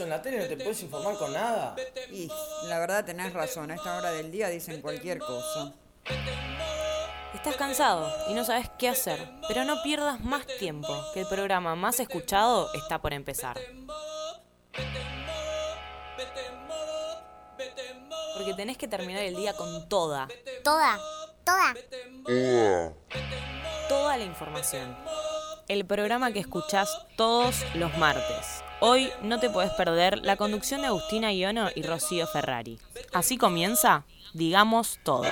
Eso, en la tele no te puedes informar con nada. Y la verdad tenés razón, a esta hora del día dicen cualquier cosa. Estás cansado y no sabes qué hacer, pero no pierdas más tiempo, que el programa más escuchado está por empezar. Porque tenés que terminar el día con toda, Toda, toda. toda la información. El programa que escuchás todos los martes. Hoy no te podés perder la conducción de Agustina Iono y Rocío Ferrari. Así comienza, digamos todo.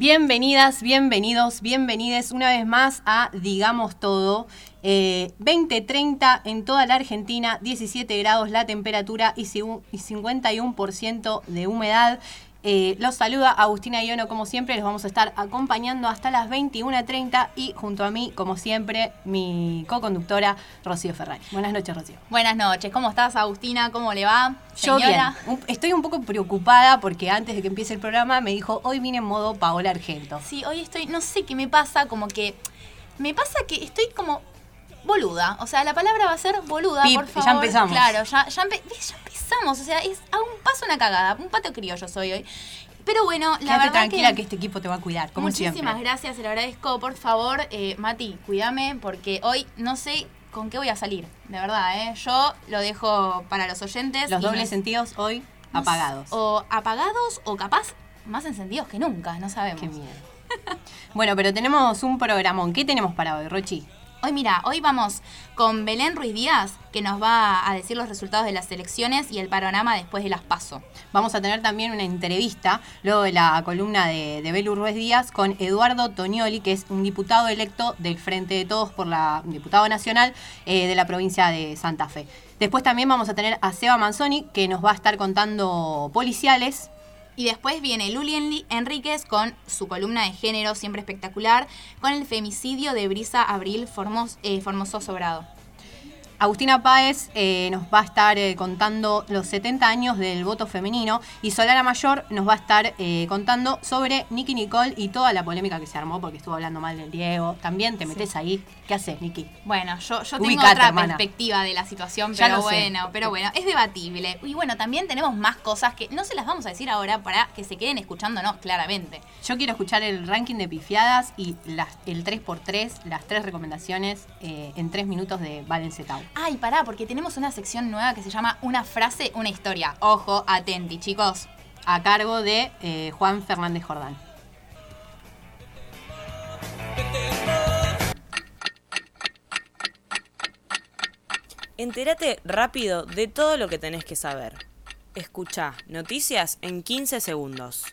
Bienvenidas, bienvenidos, bienvenides una vez más a Digamos Todo. Eh, 20-30 en toda la Argentina, 17 grados la temperatura y sigu- y 51% de humedad. Eh, los saluda Agustina Iono, como siempre, los vamos a estar acompañando hasta las 21.30 y junto a mí, como siempre, mi co-conductora Rocío Ferrari. Buenas noches, Rocío. Buenas noches, ¿cómo estás Agustina? ¿Cómo le va? Yo bien. Señora. Estoy un poco preocupada porque antes de que empiece el programa me dijo, hoy vine en modo Paola Argento. Sí, hoy estoy, no sé qué me pasa, como que. Me pasa que estoy como boluda. O sea, la palabra va a ser boluda, Pip, por ya favor. empezamos. Claro, ya, ya, empe- ya empezamos. O sea, es a un paso una cagada. Un pato criollo soy hoy. Pero bueno, la Quédate verdad tranquila que... que. este equipo te va a cuidar, como Muchísimas siempre. gracias, se lo agradezco. Por favor, eh, Mati, cuídame porque hoy no sé con qué voy a salir. De verdad, ¿eh? Yo lo dejo para los oyentes. Los dobles me- sentidos hoy no apagados. O apagados o capaz más encendidos que nunca, no sabemos. Qué miedo. bueno, pero tenemos un programón. ¿Qué tenemos para hoy, Rochi? Hoy mira, hoy vamos con Belén Ruiz Díaz, que nos va a decir los resultados de las elecciones y el panorama después de las PASO. Vamos a tener también una entrevista, luego de la columna de, de Belu Ruiz Díaz, con Eduardo Tonioli, que es un diputado electo del Frente de Todos por la un diputado nacional eh, de la provincia de Santa Fe. Después también vamos a tener a Seba Manzoni, que nos va a estar contando policiales. Y después viene Luli Enríquez con su columna de género, siempre espectacular, con el femicidio de Brisa Abril Formos- eh, Formoso Sobrado. Agustina Páez eh, nos va a estar eh, contando los 70 años del voto femenino y Solara Mayor nos va a estar eh, contando sobre Nicky Nicole y toda la polémica que se armó porque estuvo hablando mal del Diego. También te metes ahí. ¿Qué haces, Nicky? Bueno, yo, yo tengo Ubicate, otra hermana. perspectiva de la situación, Ya pero sé. bueno, pero bueno, es debatible. Y bueno, también tenemos más cosas que no se las vamos a decir ahora para que se queden escuchándonos claramente. Yo quiero escuchar el ranking de pifiadas y las, el 3x3, las tres recomendaciones en 3 minutos de Valen Zetau. Ay, pará, porque tenemos una sección nueva que se llama Una frase, una historia. Ojo, atenti, chicos. A cargo de eh, Juan Fernández Jordán. Entérate rápido de todo lo que tenés que saber. Escucha noticias en 15 segundos.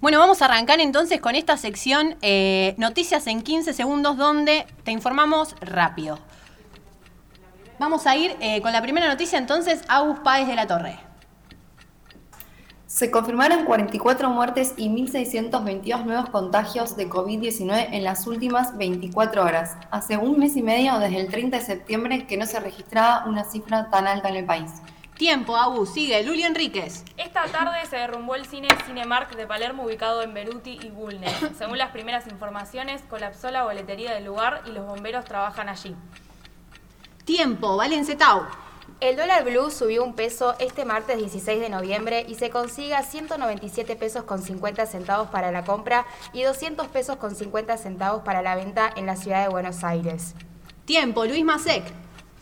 Bueno, vamos a arrancar entonces con esta sección eh, Noticias en 15 segundos donde te informamos rápido. Vamos a ir eh, con la primera noticia entonces, Agus Páez de la Torre. Se confirmaron 44 muertes y 1.622 nuevos contagios de COVID-19 en las últimas 24 horas. Hace un mes y medio, desde el 30 de septiembre, que no se registraba una cifra tan alta en el país. Tiempo, Agus, sigue, Luli Enríquez. Esta tarde se derrumbó el cine Cinemark de Palermo ubicado en Beruti y Bulnes. Según las primeras informaciones, colapsó la boletería del lugar y los bomberos trabajan allí. Tiempo, Valen Zetau. El dólar blue subió un peso este martes 16 de noviembre y se consigue a 197 pesos con 50 centavos para la compra y 200 pesos con 50 centavos para la venta en la ciudad de Buenos Aires. Tiempo, Luis Masek.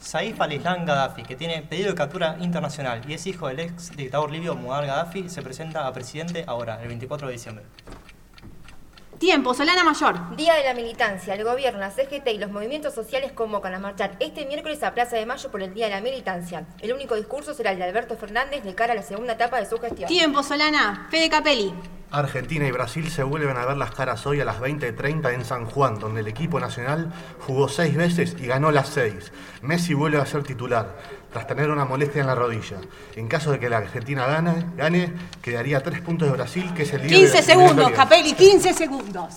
Saif al-Islam Gaddafi, que tiene pedido de captura internacional y es hijo del ex dictador libio Muammar Gaddafi, se presenta a presidente ahora, el 24 de diciembre. Tiempo, Solana Mayor. Día de la militancia. El gobierno, la CGT y los movimientos sociales convocan a marchar este miércoles a Plaza de Mayo por el Día de la Militancia. El único discurso será el de Alberto Fernández de cara a la segunda etapa de su gestión. Tiempo, Solana. Fede Capelli. Argentina y Brasil se vuelven a ver las caras hoy a las 20.30 en San Juan, donde el equipo nacional jugó seis veces y ganó las seis. Messi vuelve a ser titular, tras tener una molestia en la rodilla. En caso de que la Argentina gane, gane quedaría tres puntos de Brasil, que es el líder 15 de la segundos. Capelli, 15 segundos.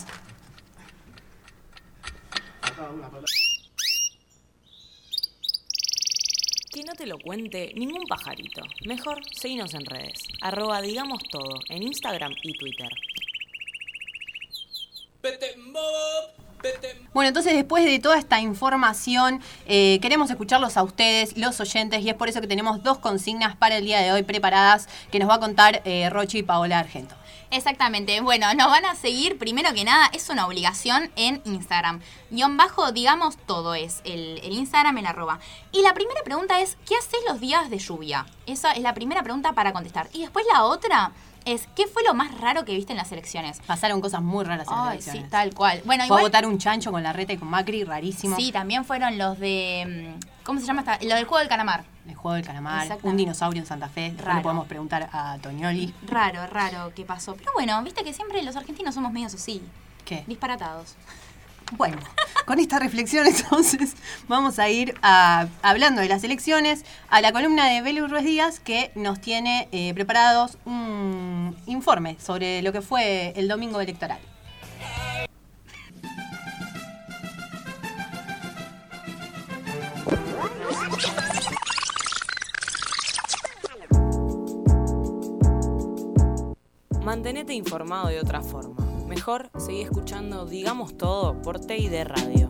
Que no te lo cuente ningún pajarito. Mejor seguinos en redes. Arroba digamos todo en Instagram y Twitter. Bueno, entonces después de toda esta información, eh, queremos escucharlos a ustedes, los oyentes, y es por eso que tenemos dos consignas para el día de hoy preparadas que nos va a contar eh, Rochi y Paola Argento. Exactamente. Bueno, nos van a seguir, primero que nada, es una obligación en Instagram. Guión bajo, digamos, todo es el, el Instagram, el arroba. Y la primera pregunta es, ¿qué haces los días de lluvia? Esa es la primera pregunta para contestar. Y después la otra es, ¿qué fue lo más raro que viste en las elecciones? Pasaron cosas muy raras en las elecciones. sí, tal cual. Bueno, Fue a votar un chancho con la reta y con Macri, rarísimo. sí, también fueron los de, mm, ¿cómo se llama esta? Lo del juego del calamar. El juego del calamar, un dinosaurio en Santa Fe. Raro. le podemos preguntar a Toñoli. Raro, raro que pasó. Pero bueno, viste que siempre los argentinos somos medios así, ¿Qué? disparatados. Bueno, con esta reflexión entonces vamos a ir hablando de las elecciones a la columna de Belu Ruiz Díaz que nos tiene eh, preparados un informe sobre lo que fue el domingo electoral. Mantenete informado de otra forma. Mejor seguí escuchando Digamos Todo por TID Radio.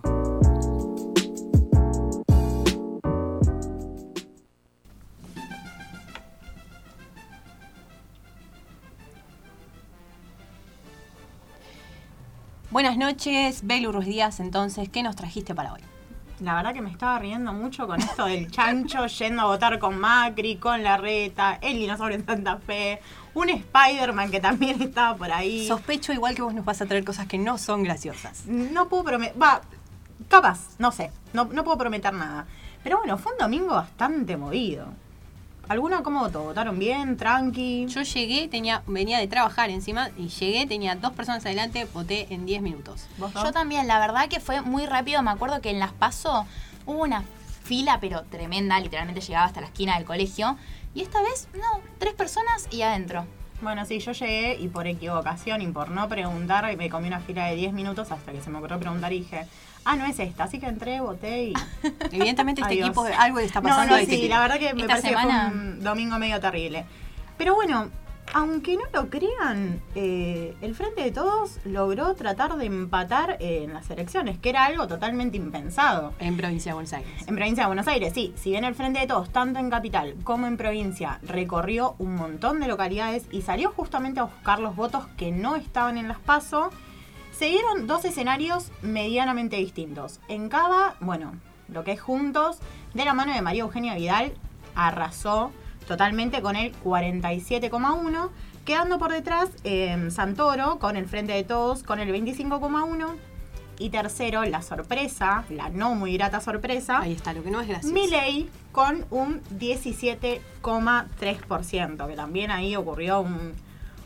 Buenas noches, Belu Ruiz Díaz, entonces, ¿qué nos trajiste para hoy? La verdad que me estaba riendo mucho con esto del chancho yendo a votar con Macri, con Larreta, el dinosaurio en Santa Fe, un Spider-Man que también estaba por ahí. Sospecho igual que vos nos vas a traer cosas que no son graciosas. No puedo prometer, va, capaz, no sé, no, no puedo prometer nada. Pero bueno, fue un domingo bastante movido. ¿Alguno cómo votó? ¿Votaron bien? ¿Tranqui? Yo llegué, tenía, venía de trabajar encima y llegué, tenía dos personas adelante, voté en 10 minutos. Yo también, la verdad que fue muy rápido. Me acuerdo que en Las Paso hubo una fila, pero tremenda, literalmente llegaba hasta la esquina del colegio. Y esta vez, no, tres personas y adentro. Bueno, sí, yo llegué y por equivocación y por no preguntar, me comí una fila de 10 minutos hasta que se me ocurrió preguntar y dije, ah, no es esta. Así que entré, voté y... Evidentemente este Adiós. equipo, algo está pasando no, sí, la verdad que me Esta parece que fue un domingo medio terrible. Pero bueno, aunque no lo crean, eh, el Frente de Todos logró tratar de empatar eh, en las elecciones, que era algo totalmente impensado. En provincia de Buenos Aires. En provincia de Buenos Aires, sí. Si bien el Frente de Todos, tanto en capital como en provincia, recorrió un montón de localidades y salió justamente a buscar los votos que no estaban en las PASO, se dieron dos escenarios medianamente distintos. En cada, bueno, lo que es Juntos, de la mano de María Eugenia Vidal, arrasó totalmente con el 47,1, quedando por detrás eh, Santoro con el Frente de Todos con el 25,1. Y tercero, la sorpresa, la no muy grata sorpresa. Ahí está, lo que no es gracioso. Milei con un 17,3%, que también ahí ocurrió un...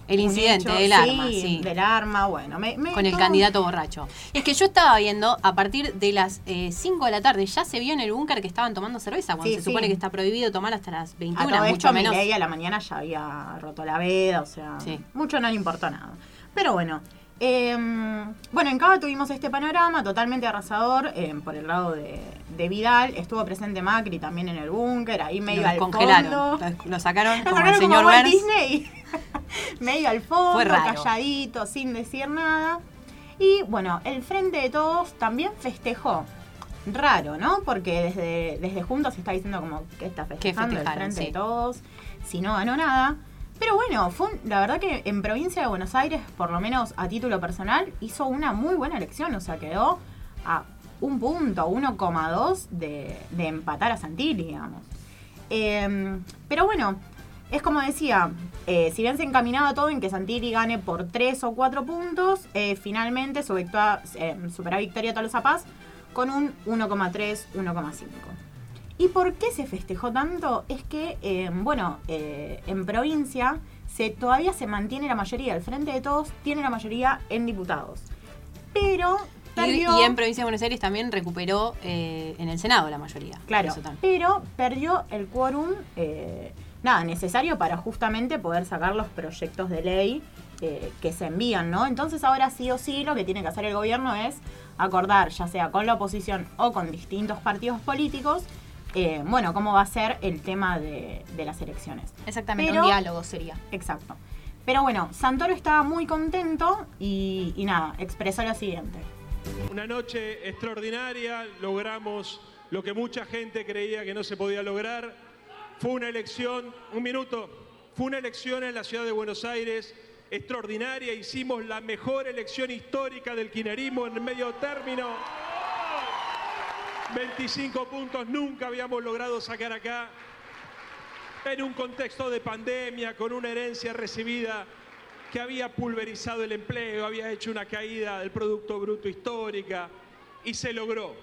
El incidente hecho, del arma, sí. Del arma, bueno. me- me- Con el todo- candidato borracho. Y es que yo estaba viendo, a partir de las 5 de la tarde, ya se vio en el búnker que estaban tomando cerveza, cuando Sí, se supone sí. que está prohibido tomar hasta las A 21, todo mucho esto, menos. A la mañana ya había roto la veda, o sea, mucho no le importó nada. Pero bueno, eh, bueno, en Cava tuvimos este panorama totalmente arrasador eh, por el lado de, de Vidal. Estuvo presente Macri también en el búnker, ahí medio Lo al congelaron, fondo. lo, lo sacaron como el señor como. Disney. medio al fondo, Fue raro. calladito, sin decir nada. Y bueno, el Frente de Todos también festejó. Raro, ¿no? Porque desde, desde Juntos se está diciendo como que está festejando el Frente sí. de Todos, si no ganó nada. Pero bueno, fue la verdad que en provincia de Buenos Aires, por lo menos a título personal, hizo una muy buena elección. O sea, quedó a un punto, 1,2 de, de empatar a Santilli, digamos. Eh, pero bueno, es como decía, eh, si bien se encaminaba todo en que Santilli gane por 3 o 4 puntos, eh, finalmente su, victoria, eh, supera Victoria Tolosa Paz con un 1,3, 1,5. ¿Y por qué se festejó tanto? Es que, eh, bueno, eh, en provincia se, todavía se mantiene la mayoría, el Frente de Todos tiene la mayoría en diputados. Pero Y, perdió... y en Provincia de Buenos Aires también recuperó eh, en el Senado la mayoría. Claro, pero perdió el quórum, nada, necesario para justamente poder sacar los proyectos de ley eh, que se envían, ¿no? Entonces ahora sí o sí lo que tiene que hacer el gobierno es acordar, ya sea con la oposición o con distintos partidos políticos, eh, bueno, cómo va a ser el tema de, de las elecciones. Exactamente, Pero- un diálogo sería. Exacto. Pero bueno, Santoro estaba muy contento y, y nada, expresó lo siguiente. Una noche extraordinaria, logramos lo que mucha gente creía que no se podía lograr. Fue una elección, un minuto, fue una elección en la ciudad de Buenos Aires extraordinaria. Hicimos la mejor elección histórica del kirchnerismo en medio término. 25 puntos nunca habíamos logrado sacar acá. En un contexto de pandemia, con una herencia recibida que había pulverizado el empleo, había hecho una caída del Producto Bruto histórica y se logró.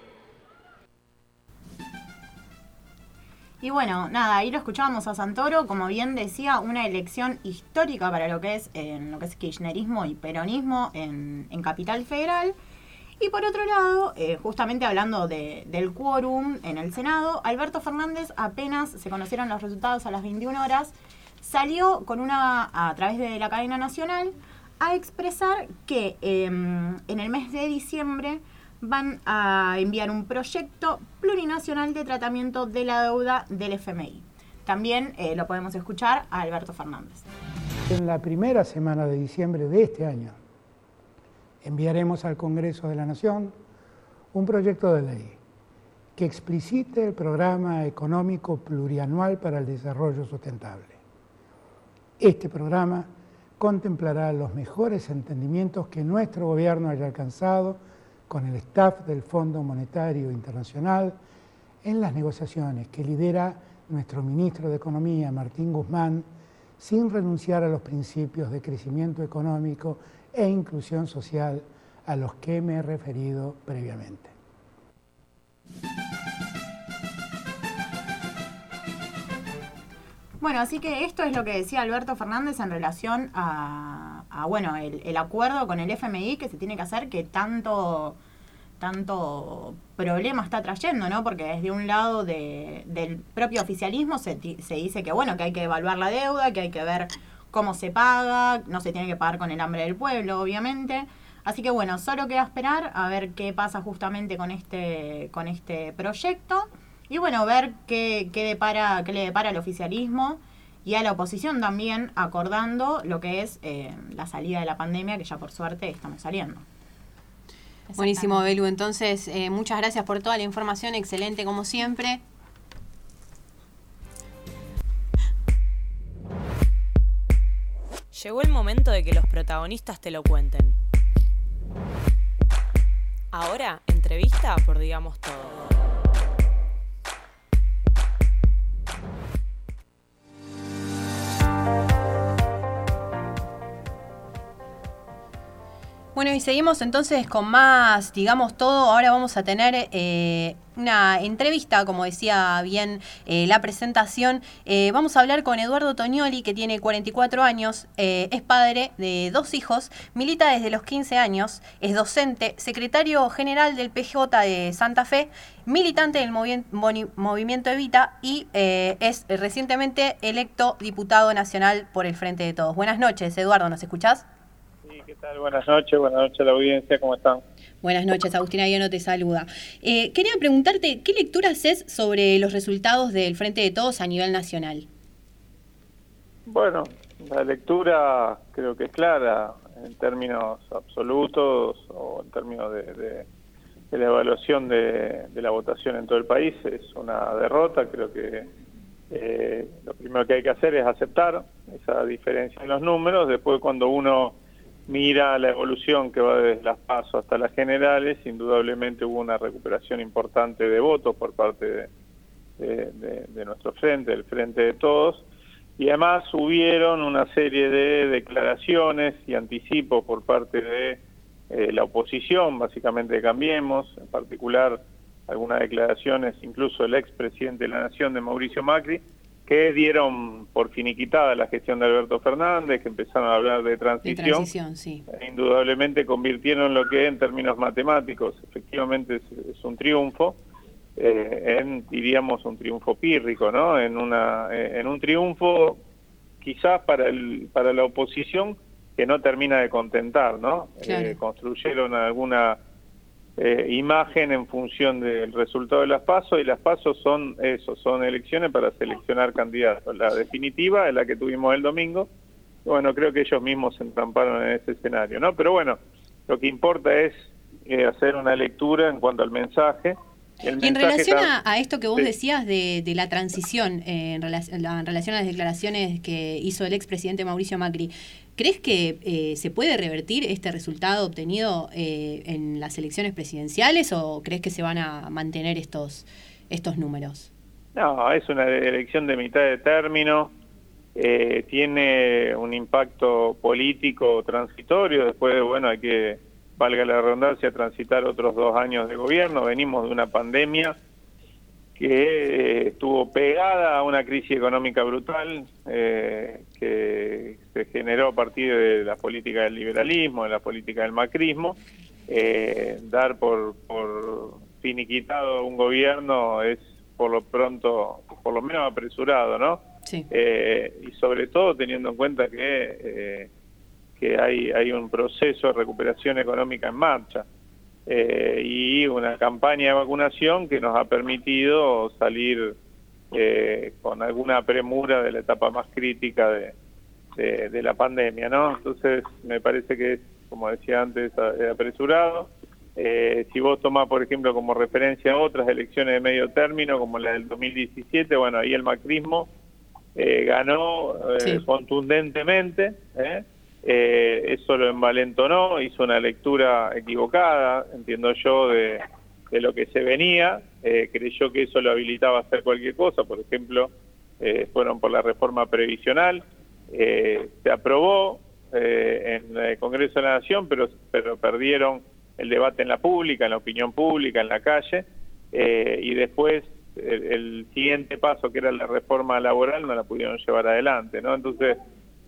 Y bueno, nada, ahí lo escuchábamos a Santoro, como bien decía, una elección histórica para lo que es, en lo que es kirchnerismo y peronismo en, en Capital Federal. Y por otro lado, eh, justamente hablando de- del quórum en el Senado, Alberto Fernández apenas se conocieron los resultados a las 21 horas, salió con una, a través de la cadena nacional, a expresar que em, en el mes de diciembre van a enviar un proyecto plurinacional de tratamiento de la deuda del FMI. También eh, lo podemos escuchar a Alberto Fernández. En la primera semana de diciembre de este año enviaremos al Congreso de la Nación un proyecto de ley que explicite el programa económico plurianual para el desarrollo sustentable. Este programa contemplará los mejores entendimientos que nuestro gobierno haya alcanzado con el staff del Fondo Monetario Internacional en las negociaciones que lidera nuestro ministro de Economía, Martín Guzmán, sin renunciar a los principios de crecimiento económico e inclusión social a los que me he referido previamente. Bueno, así que esto es lo que decía Alberto Fernández en relación a, bueno, el, acuerdo con el FMI que se tiene que hacer que tanto tanto problema está trayendo, ¿no? Porque desde un lado de- del propio oficialismo se, se dice que, bueno, que hay que evaluar la deuda, que hay que ver cómo se paga, no se tiene que pagar con el hambre del pueblo, obviamente. Así que, bueno, solo queda esperar a ver qué pasa justamente con este, con este proyecto y, bueno, ver qué, qué, depara, qué le depara al oficialismo y a la oposición también, acordando lo que es eh, la salida de la pandemia, que ya por suerte estamos saliendo. Buenísimo, Belu. Entonces, eh, muchas gracias por toda la información. Excelente, como siempre. Llegó el momento de que los protagonistas te lo cuenten. Ahora, entrevista por Digamos Todo. Bueno, y seguimos entonces con más, digamos todo. Ahora vamos a tener eh, una entrevista, como decía bien eh, la presentación. Eh, vamos a hablar con Eduardo Toñoli, que tiene 44 años, eh, es padre de dos hijos, milita desde los 15 años, es docente, secretario general del PJ de Santa Fe, militante del movi- movimiento Evita y es recientemente electo diputado nacional por el Frente de Todos. Buenas noches, Eduardo, ¿nos escuchás? Sí, ¿qué tal? Buenas noches, buenas noches a la audiencia, ¿cómo están? Buenas noches, Agustina Guiano te saluda. Eh, quería preguntarte, ¿qué lectura haces sobre los resultados del Frente de Todos a nivel nacional? Bueno, la lectura creo que es clara en términos absolutos o en términos de, la evaluación de, de la votación en todo el país. Es una derrota, creo que eh, lo primero que hay que hacer es aceptar esa diferencia en los números. Después cuando uno mira la evolución que va desde las PASO hasta las generales, indudablemente hubo una recuperación importante de votos por parte de, de- nuestro frente, del frente de todos, y además hubieron una serie de declaraciones y anticipos por parte de eh, la oposición, básicamente Cambiemos, en particular algunas declaraciones incluso del expresidente de la Nación, de Mauricio Macri, que dieron por finiquitada la gestión de Alberto Fernández, que empezaron a hablar de transición. De transición, sí. E indudablemente convirtieron lo que en términos matemáticos efectivamente es, un triunfo, eh, en, diríamos, un triunfo pírrico, ¿no? En, una, eh, en un triunfo quizás para, el, para la oposición que no termina de contentar, ¿no? Eh, construyeron alguna eh, imagen en función del resultado de las pasos y las pasos son eso, son elecciones para seleccionar candidatos. La definitiva es la que tuvimos el domingo. Bueno, creo que ellos mismos se entramparon en ese escenario, ¿no? Pero bueno, lo que importa es eh, hacer una lectura en cuanto al mensaje. y en relación a, esto que vos decías de, la transición, en, relación, en relación a las declaraciones que hizo el expresidente Mauricio Macri, ¿Crees que eh, se puede revertir este resultado obtenido eh, en las elecciones presidenciales o crees que se van a mantener estos, estos números? No, es una elección de mitad de término, eh, tiene un impacto político transitorio, después, bueno, hay que, valga la redundancia, transitar otros dos años de gobierno, venimos de una pandemia que eh, estuvo pegada a una crisis económica brutal eh, que se generó a partir de la política del liberalismo, de la política del macrismo. Eh, dar por, por finiquitado un gobierno es por lo pronto, por lo menos apresurado, ¿no? Sí. y sobre todo teniendo en cuenta que, que hay, hay un proceso de recuperación económica en marcha. Eh, y una campaña de vacunación que nos ha permitido salir eh, con alguna premura de la etapa más crítica de, de, la pandemia, ¿no? Entonces me parece que es, como decía antes, apresurado. Eh, si vos tomás, por ejemplo, como referencia otras elecciones de medio término, como la del 2017, bueno, ahí el macrismo ganó contundentemente, ¿eh? Eh, eso lo envalentonó, hizo una lectura equivocada, entiendo yo, de, lo que se venía, eh, creyó que eso lo habilitaba a hacer cualquier cosa, por ejemplo, eh, fueron por la reforma previsional, se aprobó en el Congreso de la Nación, pero, pero perdieron el debate en la pública, en la opinión pública, en la calle, y después el, el, siguiente paso, que era la reforma laboral, no la pudieron llevar adelante, ¿no? Entonces,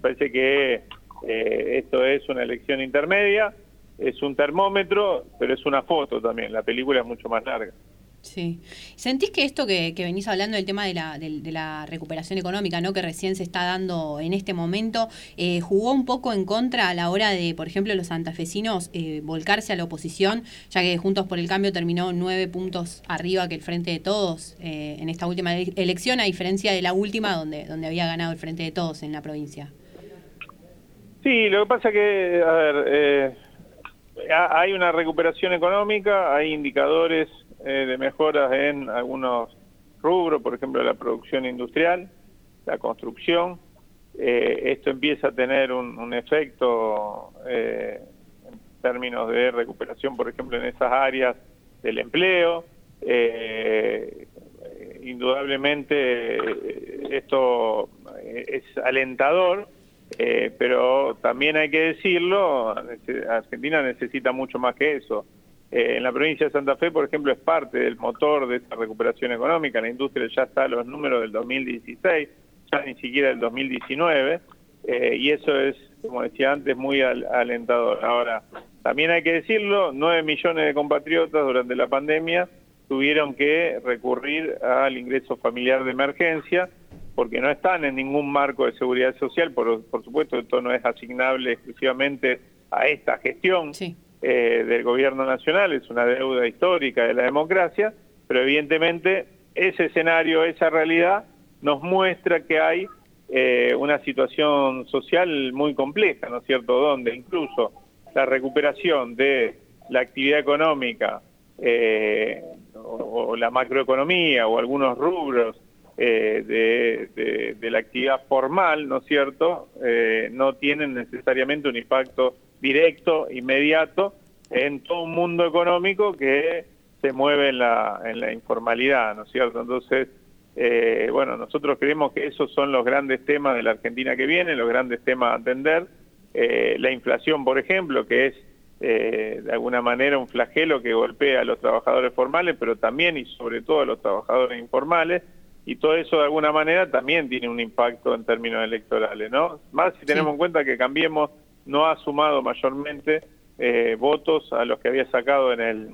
parece que eh, esto es una elección intermedia, es un termómetro, pero es una foto también. La película es mucho más larga. Sí. ¿Sentís que esto que, venís hablando del tema de la, de, la, recuperación económica, ¿no? que recién se está dando en este momento, eh, jugó un poco en contra a la hora de, por ejemplo, los santafesinos eh, volcarse a la oposición, ya que Juntos por el Cambio terminó nueve puntos arriba que el Frente de Todos eh, en esta última elección, a diferencia de la última donde, donde había ganado el Frente de Todos en la provincia? Sí, lo que pasa que, a ver, eh, hay una recuperación económica, hay indicadores eh, de mejoras en algunos rubros, por ejemplo, la producción industrial, la construcción. Eh, esto empieza a tener un, efecto en términos de recuperación, por ejemplo, en esas áreas del empleo. indudablemente esto es alentador eh, pero también hay que decirlo, Argentina necesita mucho más que eso. Eh, en la provincia de Santa Fe, por ejemplo, es parte del motor de esta recuperación económica. La industria ya está a los números del 2016, ya ni siquiera del 2019, eh, y eso es, como decía antes, muy alentador. Ahora, también hay que decirlo, 9 millones de compatriotas durante la pandemia tuvieron que recurrir al ingreso familiar de emergencia, porque no están en ningún marco de seguridad social, por, por supuesto esto no es asignable exclusivamente a esta gestión eh, del gobierno nacional, es una deuda histórica de la democracia, pero evidentemente ese escenario, esa realidad nos muestra que hay eh, una situación social muy compleja, ¿no es cierto?, donde incluso la recuperación de la actividad económica eh, o la macroeconomía o algunos rubros eh, de, la actividad formal, ¿no es cierto?, eh, no tienen necesariamente un impacto directo, inmediato, en todo un mundo económico que se mueve en la, en la informalidad, ¿no es cierto? Entonces, Eh, bueno, nosotros creemos que esos son los grandes temas de la Argentina que viene, los grandes temas a atender. Eh, la inflación, por ejemplo, que es eh, de alguna manera un flagelo que golpea a los trabajadores formales, pero también y sobre todo a los trabajadores informales, y todo eso de alguna manera también tiene un impacto en términos electorales, ¿no? Más si tenemos en cuenta que Cambiemos no ha sumado mayormente eh, votos a los que había sacado en el,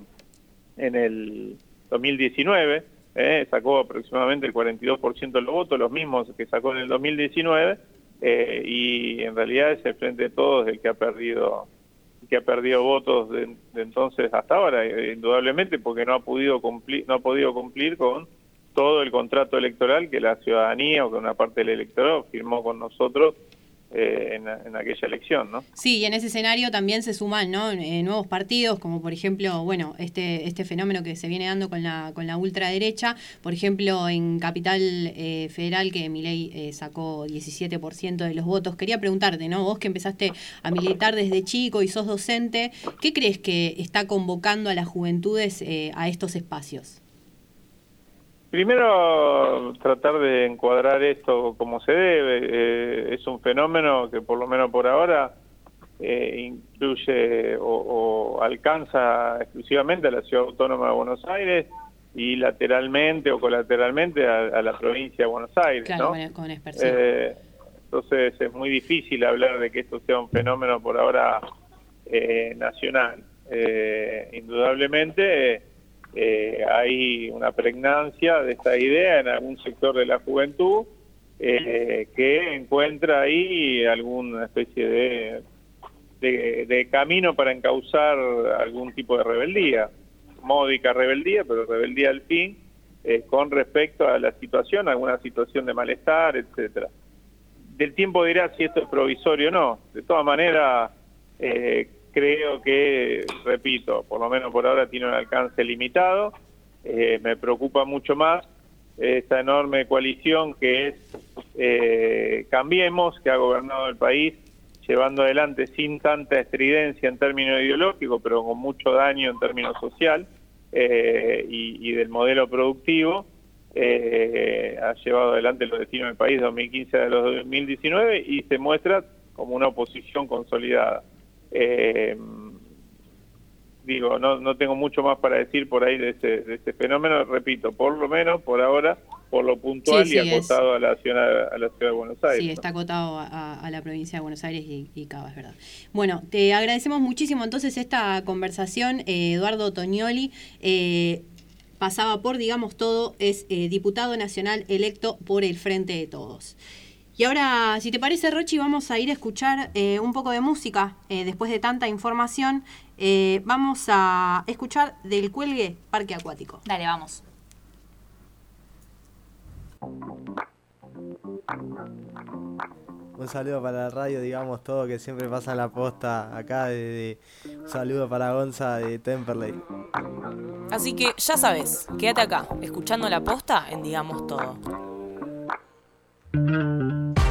en el 2019, eh, sacó aproximadamente el 42% de los votos, los mismos que sacó en el 2019, eh, y en realidad es el Frente de Todos el que ha perdido que ha perdido votos de, entonces hasta ahora, eh, indudablemente porque no ha podido cumplir, no ha podido cumplir con todo el contrato electoral que la ciudadanía o que una parte del electorado firmó con nosotros eh, en, aquella elección, ¿no? Sí, y en ese escenario también se suman ¿no? Eh, nuevos partidos, como por ejemplo, bueno, este, este fenómeno que se viene dando con la, con la ultraderecha, por ejemplo, en Capital eh, Federal, que Milei sacó 17% de los votos. Quería preguntarte, ¿no? Vos que empezaste a militar desde chico y sos docente, ¿qué crees que está convocando a las juventudes a estos espacios? Primero, tratar de encuadrar esto como se debe. Eh, es un fenómeno que por lo menos por ahora eh, incluye o, alcanza exclusivamente a la Ciudad Autónoma de Buenos Aires y lateralmente o colateralmente a, la provincia de Buenos Aires. Claro, con eh, entonces es muy difícil hablar de que esto sea un fenómeno por ahora nacional. indudablemente eh, hay una pregnancia de esta idea en algún sector de la juventud eh, que encuentra ahí alguna especie de, de, camino para encauzar algún tipo de rebeldía, módica rebeldía, pero rebeldía al fin, eh, con respecto a la situación, alguna situación de malestar, etcétera. Del tiempo dirá si esto es provisorio o no. De todas maneras, eh, creo que, repito, por lo menos por ahora tiene un alcance limitado. Eh, me preocupa mucho más esta enorme coalición que es eh, Cambiemos, que ha gobernado el país llevando adelante sin tanta estridencia en términos ideológicos, pero con mucho daño en términos social eh, y, del modelo productivo. ha llevado adelante los destinos del país 2015 a los 2019 y se muestra como una oposición consolidada. Eh, digo, no, no tengo mucho más para decir por ahí de este, de este fenómeno, repito, por lo menos por ahora, por lo puntual y acotado a, la ciudad, a la ciudad de Buenos Aires. Sí, está acotado a, la provincia de Buenos Aires y, Cava, es verdad. Bueno, te agradecemos muchísimo entonces esta conversación, eh, Eduardo Toñoli. Eh, pasaba por, digamos, todo, es eh, diputado nacional electo por el Frente de Todos. Y ahora, si te parece, Rochi, vamos a ir a escuchar eh, un poco de música. Eh, después de tanta información, eh, vamos a escuchar del Cuelgue Parque Acuático. Dale, vamos. Un saludo para la radio, digamos todo, que siempre pasa en la posta acá. De, un saludo para Gonza de Temperley. Así que ya sabes, quédate acá, escuchando la posta en Digamos Todo. Thank you.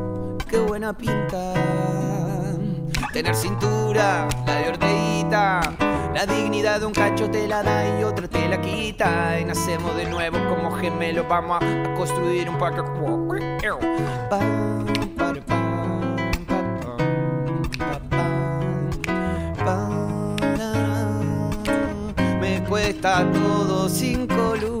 Qué buena pinta. Tener cintura, la de orteguita. La dignidad de un cacho te la da y otra te la quita. Y nacemos de nuevo como gemelos. Vamos a, construir un parque. Me cuesta todo no ve.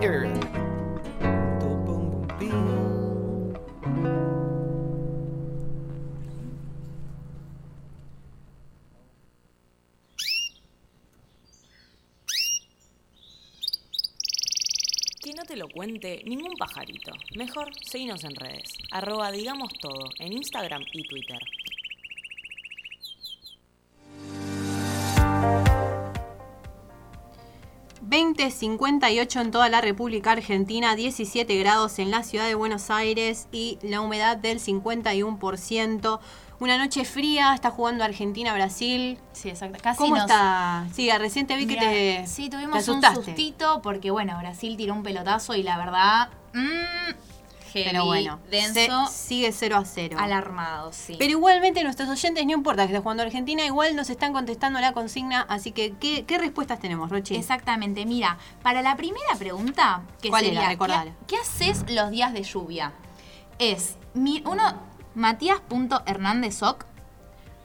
Que no te lo cuente ningún pajarito. Mejor seguinos en redes. Arroba digamos todo en Instagram y Twitter. ...20.58 en toda la República Argentina, 17 grados en la ciudad de Buenos Aires y la humedad del 51%. Una noche fría, está jugando Argentina-Brasil. Sí, exacto. Casi ¿Cómo nos- está? Sí, recién te vi que te, Sí, te tuvimos un sustito porque, bueno, Brasil tiró un pelotazo y la verdad. mmm, heavy, Pero bueno, denso. se- sigue 0 a 0. Alarmado, sí. Pero igualmente nuestros oyentes, no importa que esté jugando Argentina, igual nos están contestando la consigna, así que ¿qué, qué respuestas tenemos, Rochi? Exactamente, mira, para la primera pregunta, que ¿Cuál sería, era? ¿qué, haces los días de lluvia? Es, mi, uno, Matías.hernández.oc.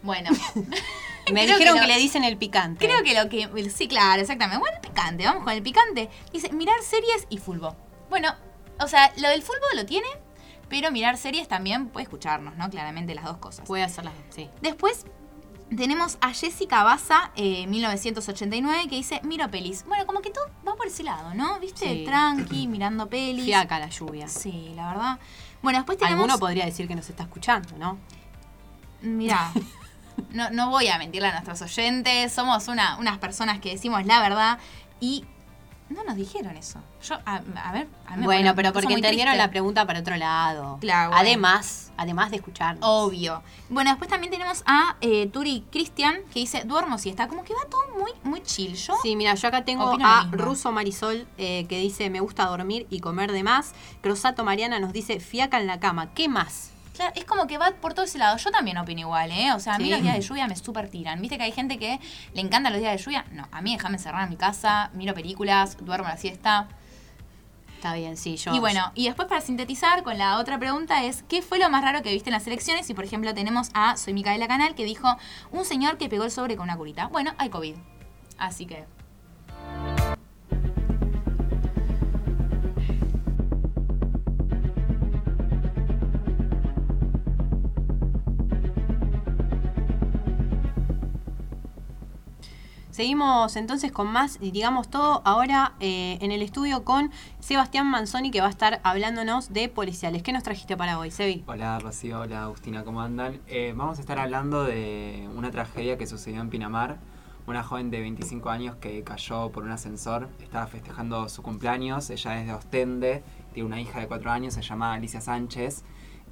Bueno. Me creo dijeron que, lo- le dicen el picante. Creo que lo que. Sí, claro, exactamente. Bueno, el picante, vamos con el picante. Dice, mirar series y fútbol. Bueno, o sea, lo del fútbol lo tiene, pero mirar series también puede escucharnos, ¿no? Claramente las dos cosas. Puede hacerlas, sí. Después tenemos a Jessica Baza, eh, 1989, que dice, miro pelis. Bueno, como que todo va por ese lado, ¿no? ¿Viste? Sí. Tranqui, mirando pelis. Fiaca la lluvia. Sí, la verdad. Bueno, después tenemos... Alguno podría decir que nos está escuchando, ¿no? Mirá, no, no voy a mentirle a nuestros oyentes, somos una, unas personas que decimos la verdad y no nos dijeron eso. Yo, a, a ver, a mí Bueno, me pero porque entendieron triste. la pregunta para otro lado. Claro, bueno. Además, además de escucharnos. Obvio. Bueno, después también tenemos a eh, Turi Cristian, que dice, duermo si está. Como que va todo muy, muy chill. Yo Sí, mira, yo acá tengo a. Ruso Marisol eh, que dice me gusta dormir y comer de más. Crosato Mariana nos dice fiaca en la cama. ¿Qué más? Claro, es como que va por todo ese lado. Yo también opino igual, ¿eh? O sea, a mí Sí. los días de lluvia me súper tiran. ¿Viste que hay gente que le encantan los días de lluvia? No, a mí déjame encerrar en mi casa, miro películas, duermo la siesta. Está bien, sí, yo. Y bueno, y después para sintetizar con la otra pregunta es, ¿qué fue lo más raro que viste en las elecciones? Y por ejemplo tenemos a Soy Micaela Canal que dijo, un señor que pegó el sobre con una curita. Bueno, hay COVID. Así que... Seguimos entonces con más, digamos todo, ahora eh, en el estudio con Sebastián Manzoni que va a estar hablándonos de policiales. ¿Qué nos trajiste para hoy, Sebi? Hola Rocío, hola Agustina, ¿cómo andan? Eh, vamos a estar hablando de una tragedia que sucedió en Pinamar. Una joven de 25 años que cayó por un ascensor, estaba festejando su cumpleaños, ella es de Ostende, tiene una hija de 4 años, se llama Alicia Sánchez.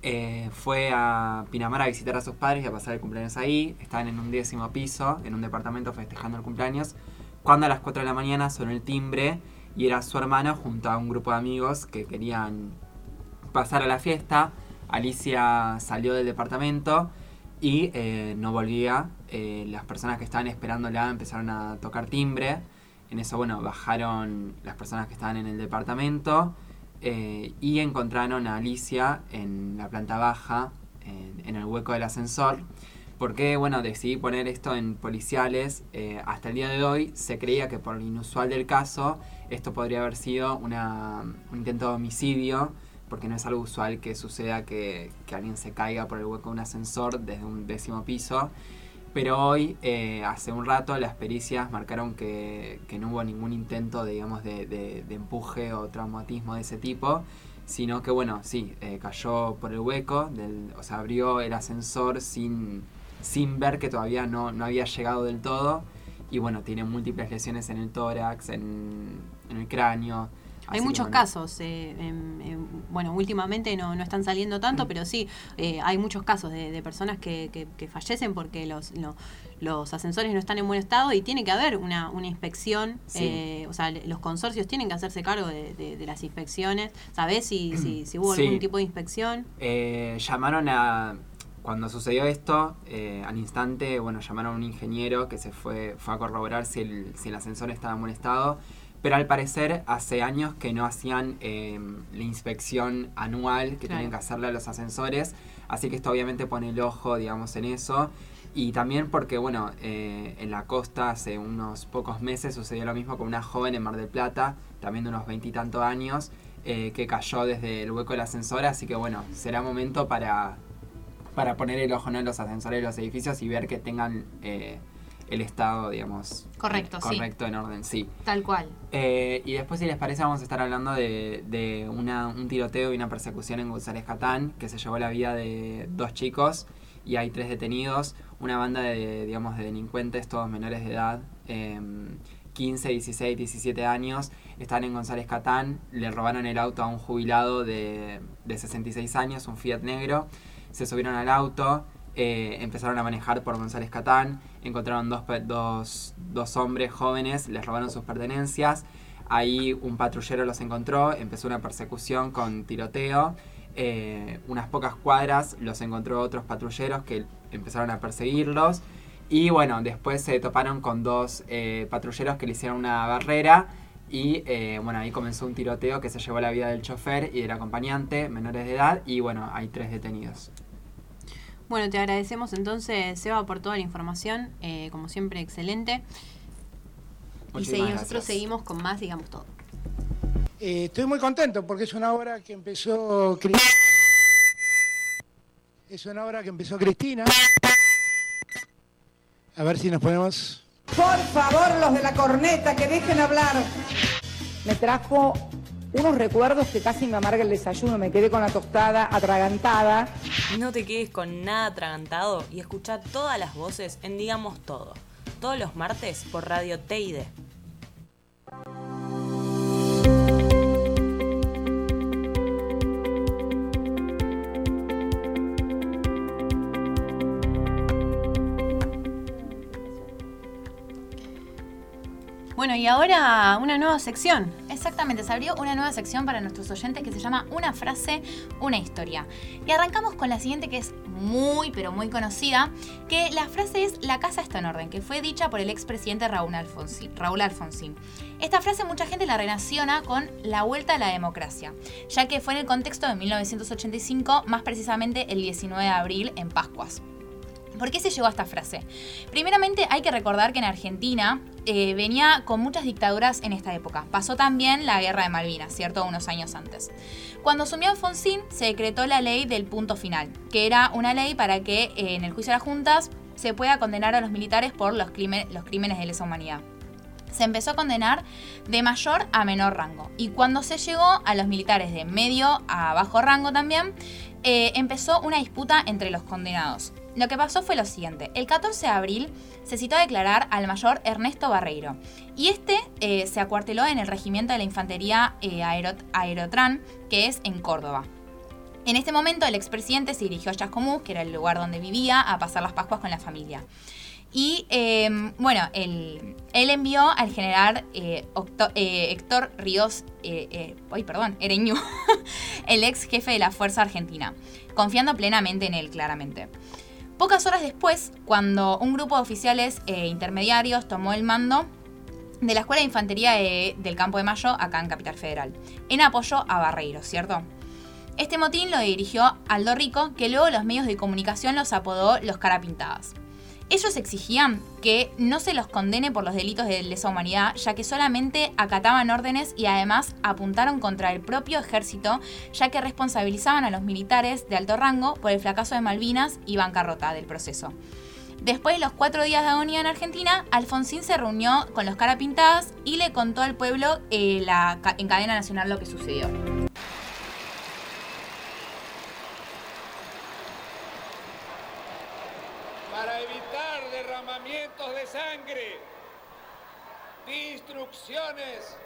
Eh, fue a Pinamar a visitar a sus padres y a pasar el cumpleaños ahí. Estaban en un décimo piso, en un departamento festejando el cumpleaños. Cuando a las 4 de la mañana sonó el timbre y era su hermana junto a un grupo de amigos que querían pasar a la fiesta. Alicia salió del departamento y eh, no volvía. Eh, las personas que estaban esperándola empezaron a tocar timbre. En eso, bueno, bajaron las personas que estaban en el departamento. Eh, y encontraron a Alicia en la planta baja, en, en el hueco del ascensor. ¿Por qué? Bueno, decidí poner esto en policiales. Eh, hasta el día de hoy se creía que por lo inusual del caso, esto podría haber sido una, un intento de homicidio, porque no es algo usual que suceda que, que alguien se caiga por el hueco de un ascensor desde un décimo piso. Pero hoy, eh, hace un rato, las pericias marcaron que, que no hubo ningún intento, digamos, de, de- empuje o traumatismo de ese tipo, sino que, bueno, sí, eh, cayó por el hueco, o sea, abrió el ascensor sin, sin ver que todavía no, no había llegado del todo. Y bueno, tiene múltiples lesiones en el tórax, en, en el cráneo. Hay Así muchos bueno, casos, eh, em, bueno, últimamente no, no están saliendo tanto, pero sí, eh, hay muchos casos de, de personas que, que- que fallecen porque los, lo- los ascensores no están en buen estado y tiene que haber una, una inspección, Sí. eh, o sea, los consorcios tienen que hacerse cargo de, de- de las inspecciones, ¿sabés si, si, si hubo Sí. algún tipo de inspección? Eh, llamaron a. Cuando sucedió esto, eh, al instante, bueno, llamaron a un ingeniero que se fue, fue a corroborar si el, si el ascensor estaba en buen estado. Pero al parecer, hace años que no hacían eh, la inspección anual que Claro. tienen que hacerle a los ascensores. Así que esto obviamente pone el ojo, digamos, en eso. Y también porque, bueno, eh, en la costa hace unos pocos meses sucedió lo mismo con una joven en Mar del Plata, también de unos veintitantos años, eh, que cayó desde el hueco del ascensor. Así que, bueno, será momento para, para poner el ojo ¿no? en los ascensores de los edificios y ver que tengan eh, el estado, digamos, Correcto, sí. correcto en orden, sí. Tal cual. Eh, y después, si les parece, vamos a estar hablando de, de una- un tiroteo y una persecución en González Catán, que se llevó la vida de dos chicos y hay tres detenidos. Una banda de, digamos, de delincuentes, todos menores de edad, eh, 15, 16, 17 años, están en González Catán, le robaron el auto a un jubilado de, de 66 años, un Fiat negro, se subieron al auto, eh, empezaron a manejar por González Catán, encontraron dos, dos, dos hombres jóvenes, les robaron sus pertenencias, ahí un patrullero los encontró, empezó una persecución con tiroteo, eh, unas pocas cuadras los encontró otros patrulleros que empezaron a perseguirlos. Y bueno, después se toparon con dos eh, patrulleros que le hicieron una barrera y eh, bueno, ahí comenzó un tiroteo que se llevó la vida del chofer y del acompañante, menores de edad, y bueno, hay tres detenidos. Bueno, te agradecemos entonces, Seba, por toda la información, eh, como siempre, excelente. Y segui- gracias. nosotros seguimos con más, digamos todo. Eh, estoy muy contento porque es una obra que empezó Cri- es una obra que empezó Cristina. A ver si nos ponemos. Por favor, los de la corneta, que dejen hablar. Me trajo unos recuerdos que casi me amarga el desayuno. Me quedé con la tostada atragantada. No te quedes con nada atragantado y escucha todas las voces en Digamos Todo. Todos los martes por Radio TID. Bueno, y ahora una nueva sección. Exactamente, se abrió una nueva sección para nuestros oyentes que se llama Una frase, una historia. Y arrancamos con la siguiente que es muy, pero muy conocida, que la frase es La casa está en orden, que fue dicha por el expresidente Raúl Alfonsín. Raúl Alfonsín. Esta frase mucha gente la relaciona con la vuelta a la democracia, ya que fue en el contexto de 1985, más precisamente el 19 de abril en Pascuas. ¿Por qué se llegó a esta frase? Primeramente hay que recordar que en Argentina eh, venía con muchas dictaduras en esta época. Pasó también la guerra de Malvinas, ¿cierto? Unos años antes. Cuando asumió Alfonsín se decretó la ley del punto final, que era una ley para que eh, en el juicio de las juntas se pueda condenar a los militares por los, crímenes de lesa humanidad se empezó a condenar de mayor a menor rango. Y cuando se llegó a los militares de medio a bajo rango también, eh, empezó una disputa entre los condenados. Lo que pasó fue lo siguiente. El 14 de abril se citó a declarar al mayor Ernesto Barreiro. Y este eh, se acuarteló en el regimiento de la infantería eh, Aerot- Aerotran, que es en Córdoba. En este momento el expresidente se dirigió a Chascomús, que era el lugar donde vivía, a pasar las Pascuas con la familia. Y eh, bueno, él, envió al general eh, eh, Héctor Ríos, eh, ay, perdón, Ereñu, el ex jefe de la Fuerza Argentina, confiando plenamente en él, claramente. Pocas horas después, cuando un grupo de oficiales eh, intermediarios tomó el mando, de la Escuela de Infantería de- del Campo de Mayo, acá en Capital Federal, en apoyo a Barreiro, ¿cierto? Este motín lo dirigió Aldo Rico, que luego los medios de comunicación los apodó los carapintadas. Ellos exigían que no se los condene por los delitos de lesa humanidad, ya que solamente acataban órdenes y además apuntaron contra el propio ejército, ya que responsabilizaban a los militares de alto rango por el fracaso de Malvinas y bancarrota del proceso. Después de los cuatro días de agonía en Argentina, Alfonsín se reunió con los carapintadas y le contó al pueblo eh, en cadena nacional lo que sucedió. Para evitar derramamientos de sangre, instrucciones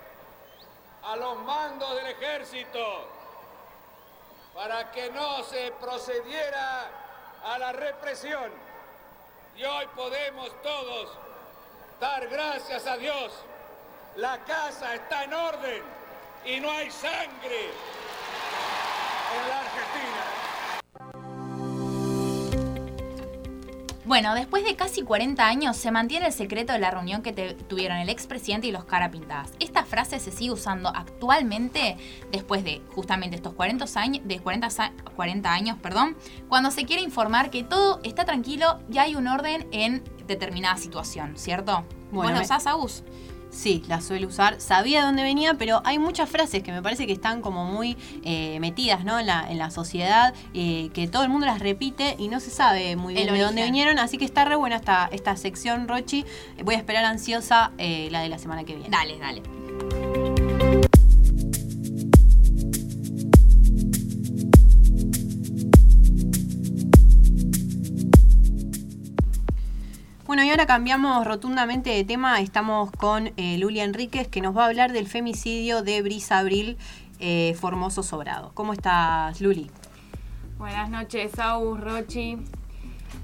a los mandos del ejército para que no se procediera a la represión. Y hoy podemos todos dar gracias a Dios. La casa está en orden y no hay sangre en la Argentina. Bueno, después de casi 40 años se mantiene el secreto de la reunión que te- tuvieron el expresidente y los carapintadas. Esta frase se sigue usando actualmente después de justamente estos 40 años, de 40, sa- 40 años, perdón, cuando se quiere informar que todo está tranquilo y hay un orden en determinada situación, ¿cierto? Bueno, ¿Vos lo usás, Agus? Sí, la suelo usar. Sabía de dónde venía, pero hay muchas frases que me parece que están como muy eh, metidas ¿no? en, la, en la sociedad, eh, que todo el mundo las repite y no se sabe muy bien El de dónde vinieron. Así que está re buena esta, esta sección, Rochi. Voy a esperar ansiosa eh, la de la semana que viene. Dale, dale. Bueno, y ahora cambiamos rotundamente de tema. Estamos con eh, Luli Enríquez, que nos va a hablar del femicidio de Brisa Abril eh, Formoso Sobrado. ¿Cómo estás, Luli? Buenas noches, Agus, Rochi.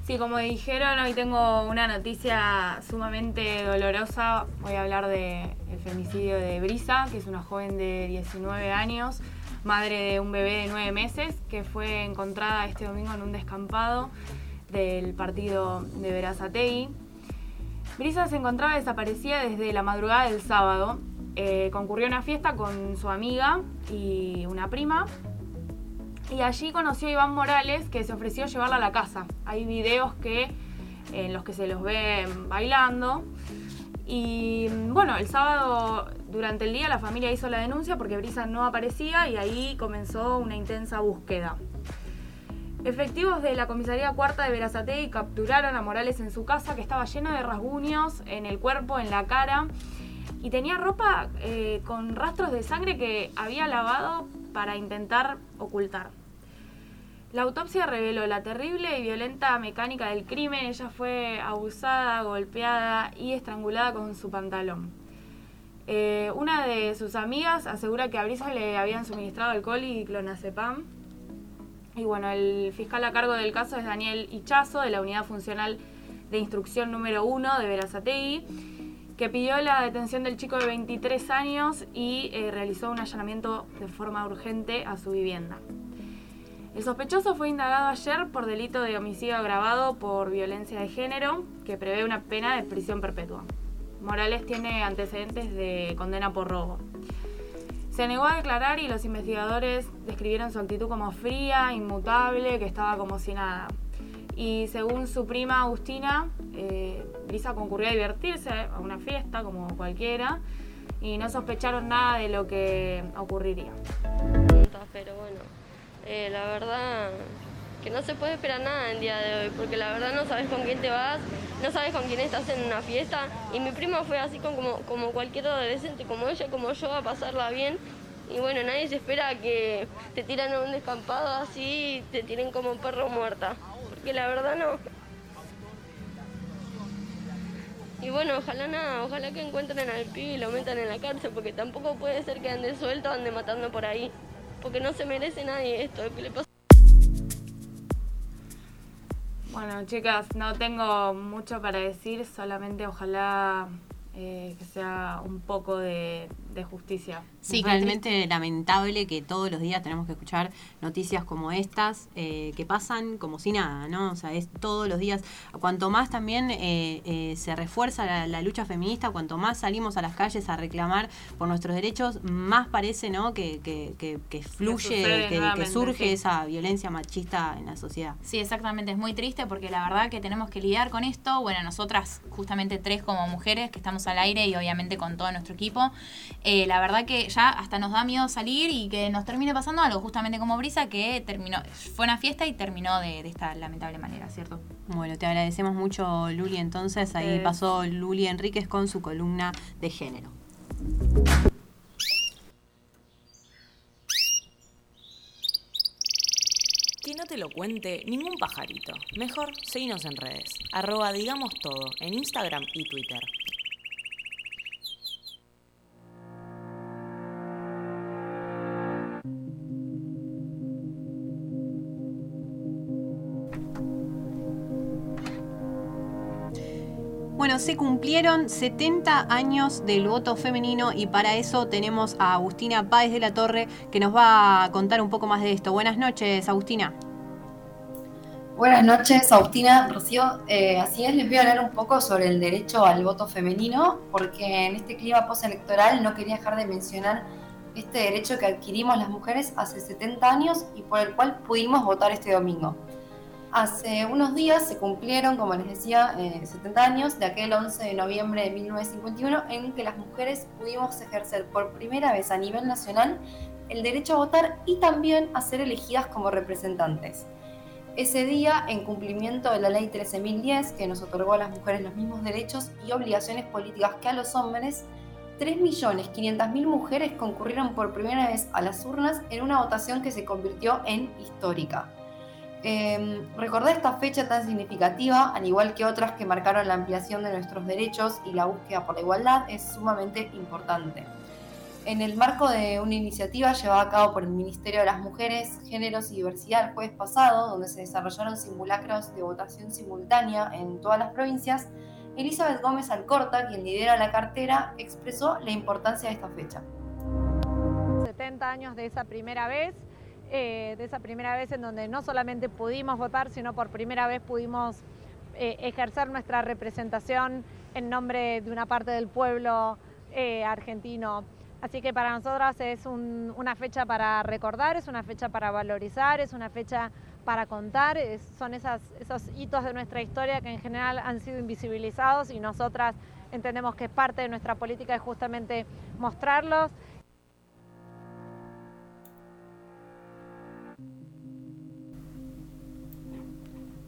Sí, como dijeron, hoy tengo una noticia sumamente dolorosa. Voy a hablar del femicidio de Brisa, que es una joven de 19 años, madre de un bebé de 9 meses, que fue encontrada este domingo en un descampado del partido de Verazategui. Brisa se encontraba desaparecida desde la madrugada del sábado. Eh, concurrió a una fiesta con su amiga y una prima, y allí conoció a Iván Morales que se ofreció llevarla a la casa. Hay videos que, en los que se los ve bailando. Y bueno, el sábado durante el día la familia hizo la denuncia porque Brisa no aparecía y ahí comenzó una intensa búsqueda. Efectivos de la comisaría cuarta de Verazategui capturaron a Morales en su casa que estaba llena de rasguños en el cuerpo, en la cara y tenía ropa eh, con rastros de sangre que había lavado para intentar ocultar. La autopsia reveló la terrible y violenta mecánica del crimen. Ella fue abusada, golpeada y estrangulada con su pantalón. Eh, una de sus amigas asegura que a Brisa le habían suministrado alcohol y clonazepam. Y bueno, el fiscal a cargo del caso es Daniel Ichazo, de la Unidad Funcional de Instrucción número 1 de Verazategui, que pidió la detención del chico de 23 años y eh, realizó un allanamiento de forma urgente a su vivienda. El sospechoso fue indagado ayer por delito de homicidio agravado por violencia de género, que prevé una pena de prisión perpetua. Morales tiene antecedentes de condena por robo. Se negó a declarar y los investigadores describieron su actitud como fría, inmutable, que estaba como si nada. Y según su prima Agustina, eh, Brisa concurrió a divertirse a una fiesta como cualquiera y no sospecharon nada de lo que ocurriría. pero bueno, eh, la verdad que no se puede esperar nada el día de hoy, porque la verdad no sabes con quién te vas, no sabes con quién estás en una fiesta, y mi prima fue así con- como, como cualquier adolescente, como ella, como yo, a pasarla bien, y bueno, nadie se espera que te tiran a un descampado así y te tiren como perro muerta, porque la verdad no. Y bueno, ojalá nada, ojalá que encuentren al pibe y lo metan en la cárcel, porque tampoco puede ser que ande suelto, ande matando por ahí, porque no se merece nadie esto que le pasa. Bueno, chicas, no tengo mucho para decir, solamente ojalá eh, que sea un poco de, de justicia Sí, Es realmente lamentable que todos los días tenemos que escuchar noticias como estas eh, que pasan como si nada, ¿no? O sea, es todos los días. Cuanto más también eh, eh, se refuerza la, la lucha feminista, cuanto más salimos a las calles a reclamar por nuestros derechos, más parece, ¿no? Que, que, que, que fluye, que, surge sí. esa violencia machista en la sociedad. Sí, exactamente, es muy triste porque la verdad que tenemos que lidiar con esto. Bueno, nosotras, justamente tres como mujeres que estamos al aire y obviamente con todo nuestro equipo, eh, la verdad que ya hasta nos da miedo salir y que nos termine pasando algo, justamente como Brisa, que terminó, fue una fiesta y terminó de, de esta lamentable manera, ¿cierto? Bueno, te agradecemos mucho, Luli. Entonces, ahí pasó Luli Enríquez con su columna de género. Que no te lo cuente ningún pajarito. Mejor seguinos en redes. Arroba digamos todo en Instagram y Twitter. Se cumplieron 70 años del voto femenino y para eso tenemos a Agustina Páez de la Torre que nos va a contar un poco más de esto. Buenas noches, Agustina. Buenas noches, Agustina, Rocío. Eh, así es, les voy a hablar un poco sobre el derecho al voto femenino, porque en este clima postelectoral no quería dejar de mencionar este derecho que adquirimos las mujeres hace 70 años y por el cual pudimos votar este domingo. Hace unos días se cumplieron, como les decía, eh, 70 años de aquel 11 de noviembre de 1951 en que las mujeres pudimos ejercer por primera vez a nivel nacional el derecho a votar y también a ser elegidas como representantes. Ese día, en cumplimiento de la ley 13.010, que nos otorgó a las mujeres los mismos derechos y obligaciones políticas que a los hombres, 3.500.000 mujeres concurrieron por primera vez a las urnas en una votación que se convirtió en histórica. Eh, recordar esta fecha tan significativa, al igual que otras que marcaron la ampliación de nuestros derechos y la búsqueda por la igualdad, es sumamente importante. En el marco de una iniciativa llevada a cabo por el Ministerio de las Mujeres, Géneros y Diversidad el jueves pasado, donde se desarrollaron simulacros de votación simultánea en todas las provincias, Elizabeth Gómez Alcorta, quien lidera la cartera, expresó la importancia de esta fecha. 70 años de esa primera vez, eh, de esa primera vez en donde no solamente pudimos votar, sino por primera vez pudimos eh, ejercer nuestra representación en nombre de una parte del pueblo eh, argentino. Así que para nosotras es un- una fecha para recordar, es una fecha para valorizar, es una fecha para contar, es- son esas, esos hitos de nuestra historia que en general han sido invisibilizados y nosotras entendemos que parte de nuestra política es justamente mostrarlos.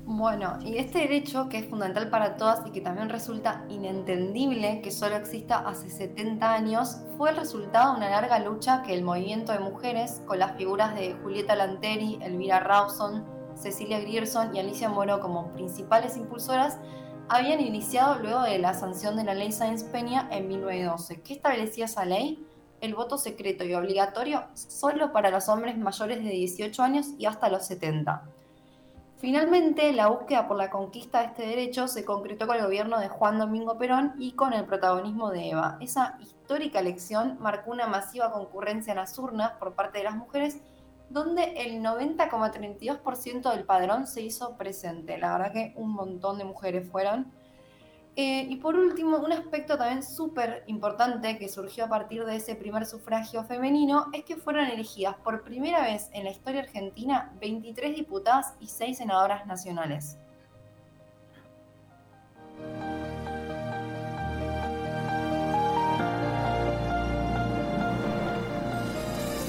Bueno, y este derecho que es fundamental para todas y que también resulta inentendible que solo exista hace 70 años, fue el resultado de una larga lucha que el movimiento de mujeres, con las figuras de Julieta Lanteri, Elvira Rawson, Cecilia Grierson y Alicia Moro como principales impulsoras, habían iniciado luego de la sanción de la ley Sáenz Peña en 1912. ¿Qué establecía esa ley? El voto secreto y obligatorio solo para los hombres mayores de 18 años y hasta los 70. Finalmente, la búsqueda por la conquista de este derecho se concretó con el gobierno de Juan Domingo Perón y con el protagonismo de Eva. Esa histórica elección marcó una masiva concurrencia en las urnas por parte de las mujeres, donde el 90,32% del padrón se hizo presente. La verdad que un montón de mujeres fueron. Eh, y por último, un aspecto también súper importante que surgió a partir de ese primer sufragio femenino es que fueron elegidas por primera vez en la historia argentina 23 diputadas y 6 senadoras nacionales.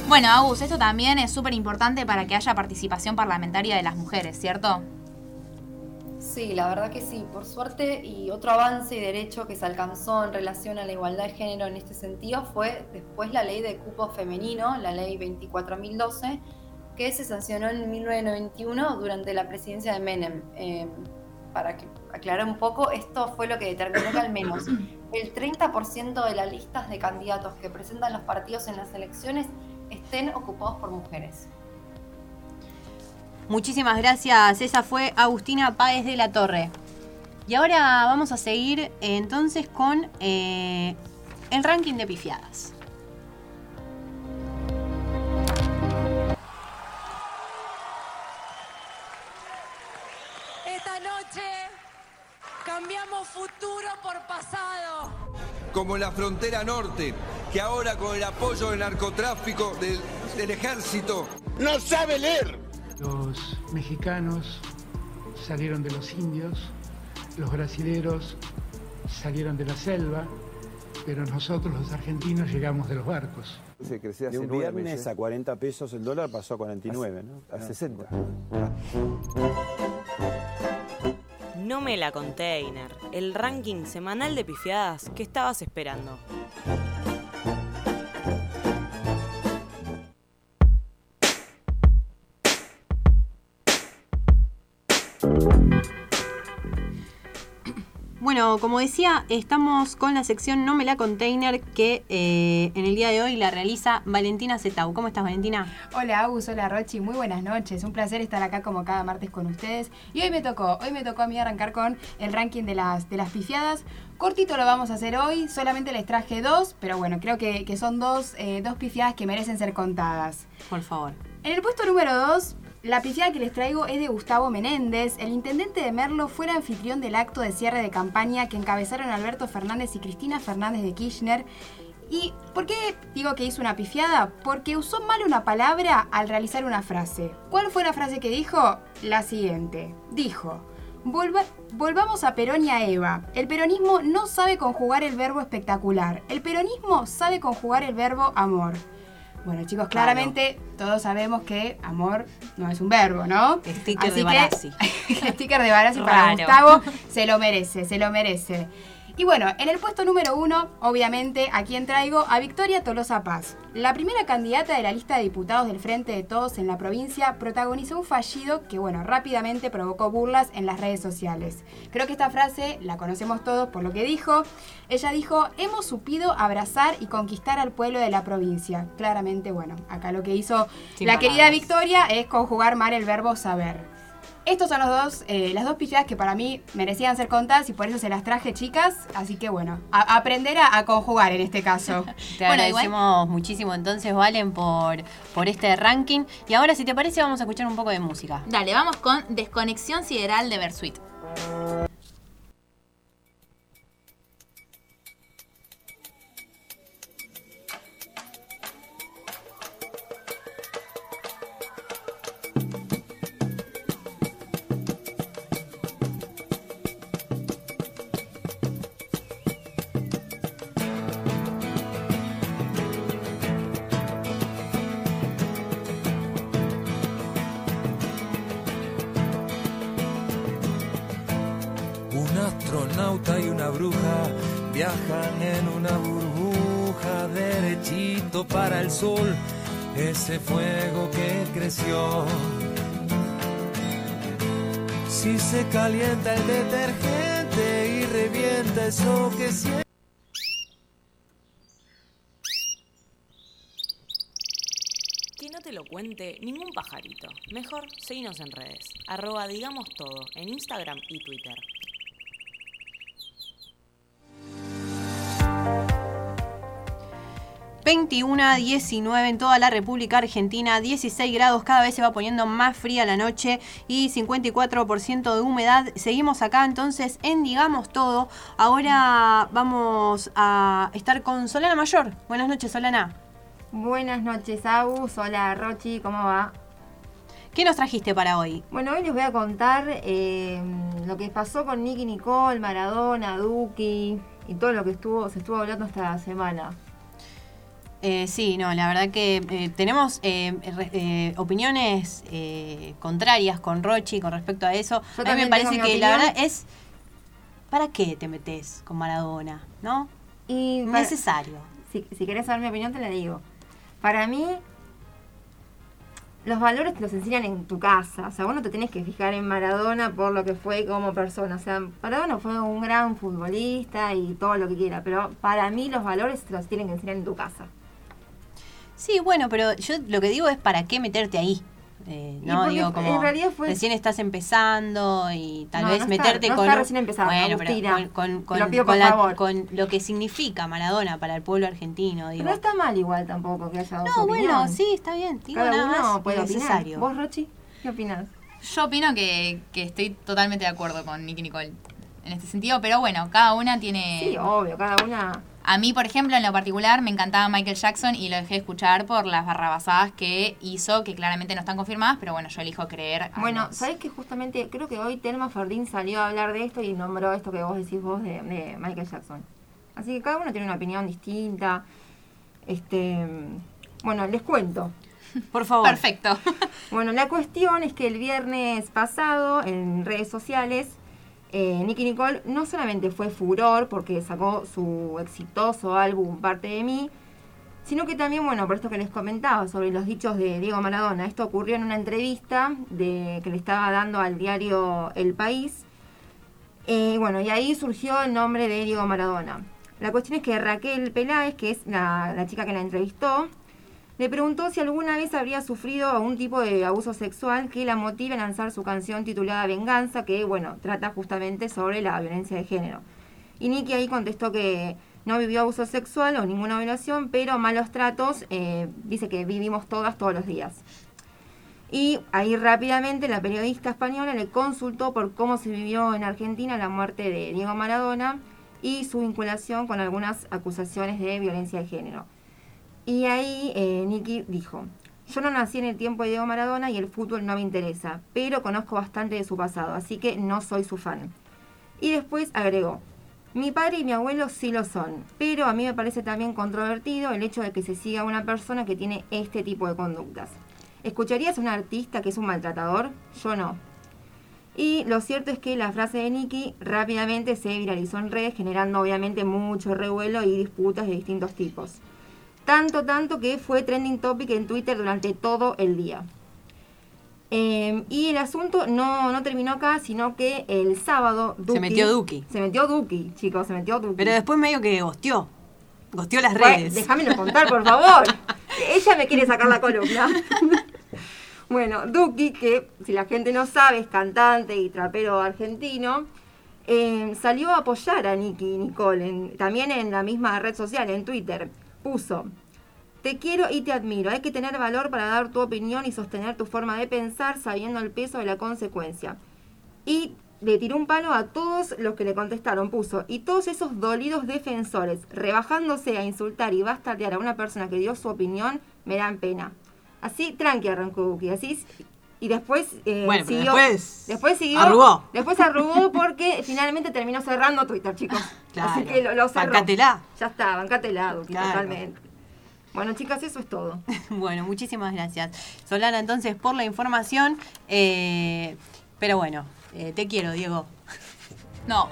Bueno, Agus, esto también es súper importante para que haya participación parlamentaria de las mujeres, ¿cierto? Sí, la verdad que sí, por suerte y otro avance y derecho que se alcanzó en relación a la igualdad de género en este sentido fue después la ley de cupo femenino, la ley 24.012, que se sancionó en 1991 durante la presidencia de Menem. Eh, para aclarar un poco, esto fue lo que determinó que al menos el 30% de las listas de candidatos que presentan los partidos en las elecciones estén ocupados por mujeres. Muchísimas gracias. Esa fue Agustina Páez de la Torre. Y ahora vamos a seguir eh, entonces con eh, el ranking de pifiadas. Esta noche cambiamos futuro por pasado. Como la frontera norte, que ahora con el apoyo del narcotráfico, del, del ejército... No sabe leer los mexicanos salieron de los indios, los brasileros salieron de la selva, pero nosotros los argentinos llegamos de los barcos. Se creció De hace un viernes meses. a 40 pesos el dólar pasó a 49, ¿no? A 60. No me la container, el ranking semanal de pifiadas que estabas esperando. Bueno, como decía, estamos con la sección No me la container que eh, en el día de hoy la realiza Valentina Zetau. ¿Cómo estás, Valentina? Hola Agus, hola Rochi, muy buenas noches. Un placer estar acá como cada martes con ustedes. Y hoy me tocó, hoy me tocó a mí arrancar con el ranking de las, de las pifiadas. Cortito lo vamos a hacer hoy, solamente les traje dos, pero bueno, creo que, que son dos, eh, dos pifiadas que merecen ser contadas. Por favor. En el puesto número 2, la pifiada que les traigo es de Gustavo Menéndez. El intendente de Merlo fue el anfitrión del acto de cierre de campaña que encabezaron Alberto Fernández y Cristina Fernández de Kirchner. ¿Y por qué digo que hizo una pifiada? Porque usó mal una palabra al realizar una frase. ¿Cuál fue la frase que dijo? La siguiente. Dijo, "Volva- volvamos a Perón y a Eva. El peronismo no sabe conjugar el verbo espectacular. El peronismo sabe conjugar el verbo amor. Bueno, chicos, Claro. claramente todos sabemos que amor no es un verbo, ¿no? Sticker Así de que- Barassi. sticker de Barassi para. Gustavo. Se lo merece, se lo merece. Y bueno, en el puesto número uno, obviamente, a quien traigo a Victoria Tolosa Paz. La primera candidata de la lista de diputados del Frente de Todos en la provincia protagonizó un fallido que, bueno, rápidamente provocó burlas en las redes sociales. Creo que esta frase la conocemos todos por lo que dijo. Ella dijo, hemos supido abrazar y conquistar al pueblo de la provincia. Claramente, bueno, acá lo que hizo Sin la querida. Victoria es conjugar mal el verbo saber. Estos son los dos, eh, las dos pifiadas que para mí merecían ser contadas y por eso se las traje, chicas. Así que bueno, a- aprender a, a conjugar en este caso. Te agradecemos muchísimo entonces, Valen, por, por este ranking. Y ahora, si te parece, vamos a escuchar un poco de música. Dale, vamos con Desconexión Sideral de Versuit. Ese fuego que creció. Si se calienta el detergente y revienta eso que siente. No te lo cuente ningún pajarito. Mejor seguinos en redes. Arroba digamos todo en Instagram y Twitter. A 19 en toda la República Argentina, 16 grados, cada vez se va poniendo más fría la noche y 54% de humedad. Seguimos acá entonces en Digamos Todo. Ahora vamos a estar con Solana Mayor. Buenas noches, Solana. Buenas noches, Agus. Hola, Rochi, ¿cómo va? ¿Qué nos trajiste para hoy? Bueno, hoy les voy a contar eh, lo que pasó con Nicky Nicole, Maradona, Duki y todo lo que estuvo se estuvo hablando esta semana. Eh, sí, no, la verdad que eh, tenemos eh, eh, opiniones eh, contrarias con Rochi con respecto a eso. Yo a mí me parece que la verdad es. ¿Para qué te metes con Maradona? ¿No? Y Necesario. Si, si querés saber mi opinión, te la digo. Para mí, los valores te los enseñan en tu casa. O sea, vos no te tenés que fijar en Maradona por lo que fue como persona. O sea, Maradona fue un gran futbolista y todo lo que quiera. Pero para mí, los valores te los tienen que enseñar en tu casa. Sí, bueno, pero yo lo que digo es para qué meterte ahí. Eh, no, porque digo, en como realidad fue- recién estás empezando y tal No, vez no está- meterte no con. está un- recién empezando, bueno, pero con, con, Te con- lo pido con por la- con lo que significa Maradona para el pueblo argentino. Digo. Pero no está mal igual tampoco que haya No, opinión. bueno, sí, está bien. Digo, Cada nada uno más puede innecesario. opinar. ¿Vos, Rochi? ¿Qué opinas? Yo opino que, que estoy totalmente de acuerdo con Nicky Nicole. en este sentido, pero bueno, cada una tiene... Sí, obvio, cada una... A mí, por ejemplo, en lo particular, me encantaba Michael Jackson y lo dejé de escuchar por las barrabasadas que hizo, que claramente no están confirmadas, pero bueno, yo elijo creer. Bueno, los- ¿sabes que justamente creo que hoy Telma Fardín salió a hablar de esto y nombró esto que vos decís vos de, de Michael Jackson? Así que cada uno tiene una opinión distinta. Este, bueno, les cuento. Por favor. Perfecto. Bueno, la cuestión es que el viernes pasado en redes sociales, eh, Nicky Nicole no solamente fue furor porque sacó su exitoso álbum Parte de mí, sino que también, bueno, por esto que les comentaba sobre los dichos de Diego Maradona, esto ocurrió en una entrevista que le estaba dando al diario El País. Eh, bueno, y ahí surgió el nombre de Diego Maradona. La cuestión es que Raquel Peláez, que es la, la chica que la entrevistó, le preguntó si alguna vez habría sufrido algún tipo de abuso sexual que la motive a lanzar su canción titulada Venganza, que, bueno, trata justamente sobre la violencia de género. Y Nicky ahí contestó que no vivió abuso sexual o ninguna violación, pero malos tratos, eh, dice que vivimos todas todos los días. Y ahí rápidamente la periodista española le consultó por cómo se vivió en Argentina la muerte de Diego Maradona y su vinculación con algunas acusaciones de violencia de género. Y ahí eh, Nicky dijo, yo no nací en el tiempo de Diego Maradona y el fútbol no me interesa, pero conozco bastante de su pasado, así que no soy su fan. Y después agregó, mi padre y mi abuelo sí lo son, pero a mí me parece también controvertido el hecho de que se siga una persona que tiene este tipo de conductas. ¿Escucharías a un artista que es un maltratador? Yo no. Y lo cierto es que la frase de Nicky rápidamente se viralizó en redes, generando obviamente mucho revuelo y disputas de distintos tipos. Tanto, tanto que fue trending topic en Twitter durante todo el día. Eh, y el asunto no, no terminó acá, sino que el sábado... Se metió Duki. Se metió Duki, chicos, se metió Duki. Pero después medio que gosteó. Gosteó las Bueno, redes. déjamelo contar, por favor. Ella me quiere sacar la columna. bueno, Duki, que si la gente no sabe, es cantante y trapero argentino, eh, salió a apoyar a Nicky Nicole, en- también en la misma red social, en Twitter. Puso, te quiero y te admiro. Hay que tener valor para dar tu opinión y sostener tu forma de pensar sabiendo el peso de la consecuencia. Y le tiró un palo a todos los que le contestaron. Puso, y todos esos dolidos defensores, rebajándose a insultar y bastatear a una persona que dio su opinión, me dan pena. Así, tranqui arrancó Duki. Así, y después eh, Bueno, siguió. después después siguió. arrugó. Después arrugó porque finalmente terminó cerrando Twitter, chicos. Claro. Así que lo, lo cerró. Bancatela. Ya está, bancatela, Duki, Claro. totalmente. Bueno, chicas, eso es todo. Bueno, muchísimas gracias. Solana, entonces, por la información. eh, pero bueno, eh, te quiero, Diego. No.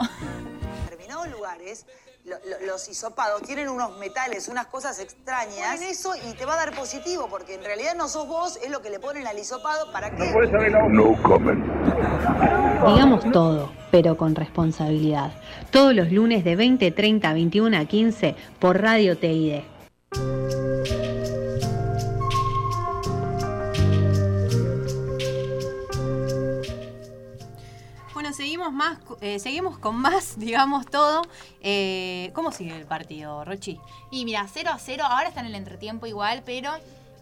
determinados lugares lo- lo- los hisopados tienen unos metales, unas cosas extrañas. Ponen eso y te va a dar positivo, porque en realidad no sos vos, es lo que le ponen al hisopado. ¿Para qué? No comment. Digamos todo, pero con responsabilidad. Todos los lunes de 20.30 a 21 a 15 por Radio TID. Seguimos más, eh, seguimos con más, digamos todo. Eh, ¿Cómo sigue el partido, Rochi? Y mira, 0 a 0, ahora está en el entretiempo igual, pero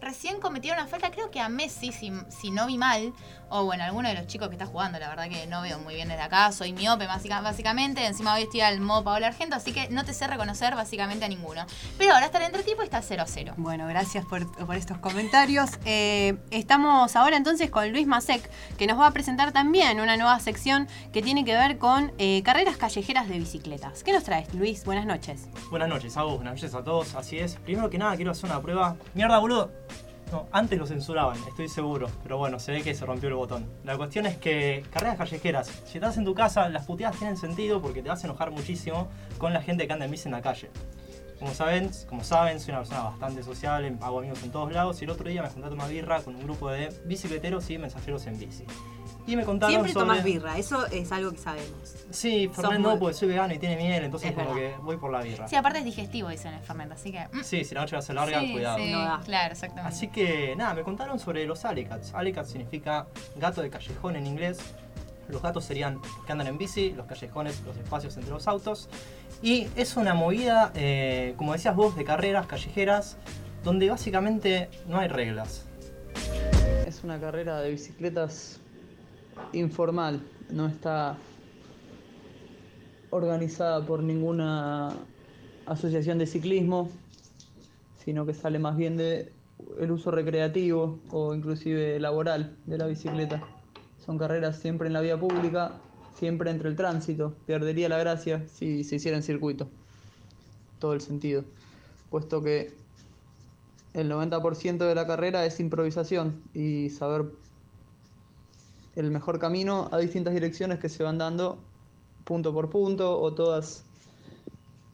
recién cometieron una falta, creo que a Messi, si, si no vi mal, o bueno, alguno de los chicos que está jugando, la verdad que no veo muy bien desde acá, soy miope básica- básicamente, encima hoy estoy al modo Paola Argento, así que no te sé reconocer básicamente a ninguno. Pero ahora está el entretiempo y está 0 a 0. Bueno, gracias por, por estos comentarios. Eh, estamos ahora entonces con Luis Masek, que nos va a presentar también una nueva sección que tiene que ver con eh, carreras callejeras de bicicletas. ¿Qué nos traes, Luis? Buenas noches. Buenas noches, Agus. Buenas noches a todos. Así es. Primero que nada, quiero hacer una prueba. Mierda, boludo. No, antes lo censuraban, estoy seguro. Pero bueno, se ve que se rompió el botón. La cuestión es que carreras callejeras. Si estás en tu casa, las puteadas tienen sentido porque te vas a enojar muchísimo con la gente que anda en bici en la calle. Como saben, como saben, soy una persona bastante sociable, hago amigos en todos lados y el otro día me junté a tomar birra con un grupo de bicicleteros y mensajeros en bici. Y me contaron Siempre sobre... tomas birra, eso es algo que sabemos. Sí, Fernet no, muy- porque soy vegano y tiene miel, entonces Es como verdad. que voy por la birra. Sí, aparte es digestivo, dicen el fernet, así que... mm. Sí, si la noche va a ser larga, Sí, cuidado. sí, claro, exactamente. Así que nada, me contaron sobre los Alicats. Alicat significa gato de callejón en inglés. Los gatos serían que andan en bici, los callejones, los espacios entre los autos. Y es una movida, eh, como decías vos, de carreras callejeras, donde básicamente no hay reglas. Es una carrera de bicicletas informal, no está organizada por ninguna asociación de ciclismo, sino que sale más bien de el uso recreativo o inclusive laboral de la bicicleta. Son carreras siempre en la vía pública, siempre entre el tránsito. Perdería la gracia si se hiciera en circuito. Todo el sentido. Puesto que el 90% de la carrera es improvisación y saber el mejor camino a distintas direcciones que se van dando punto por punto o todas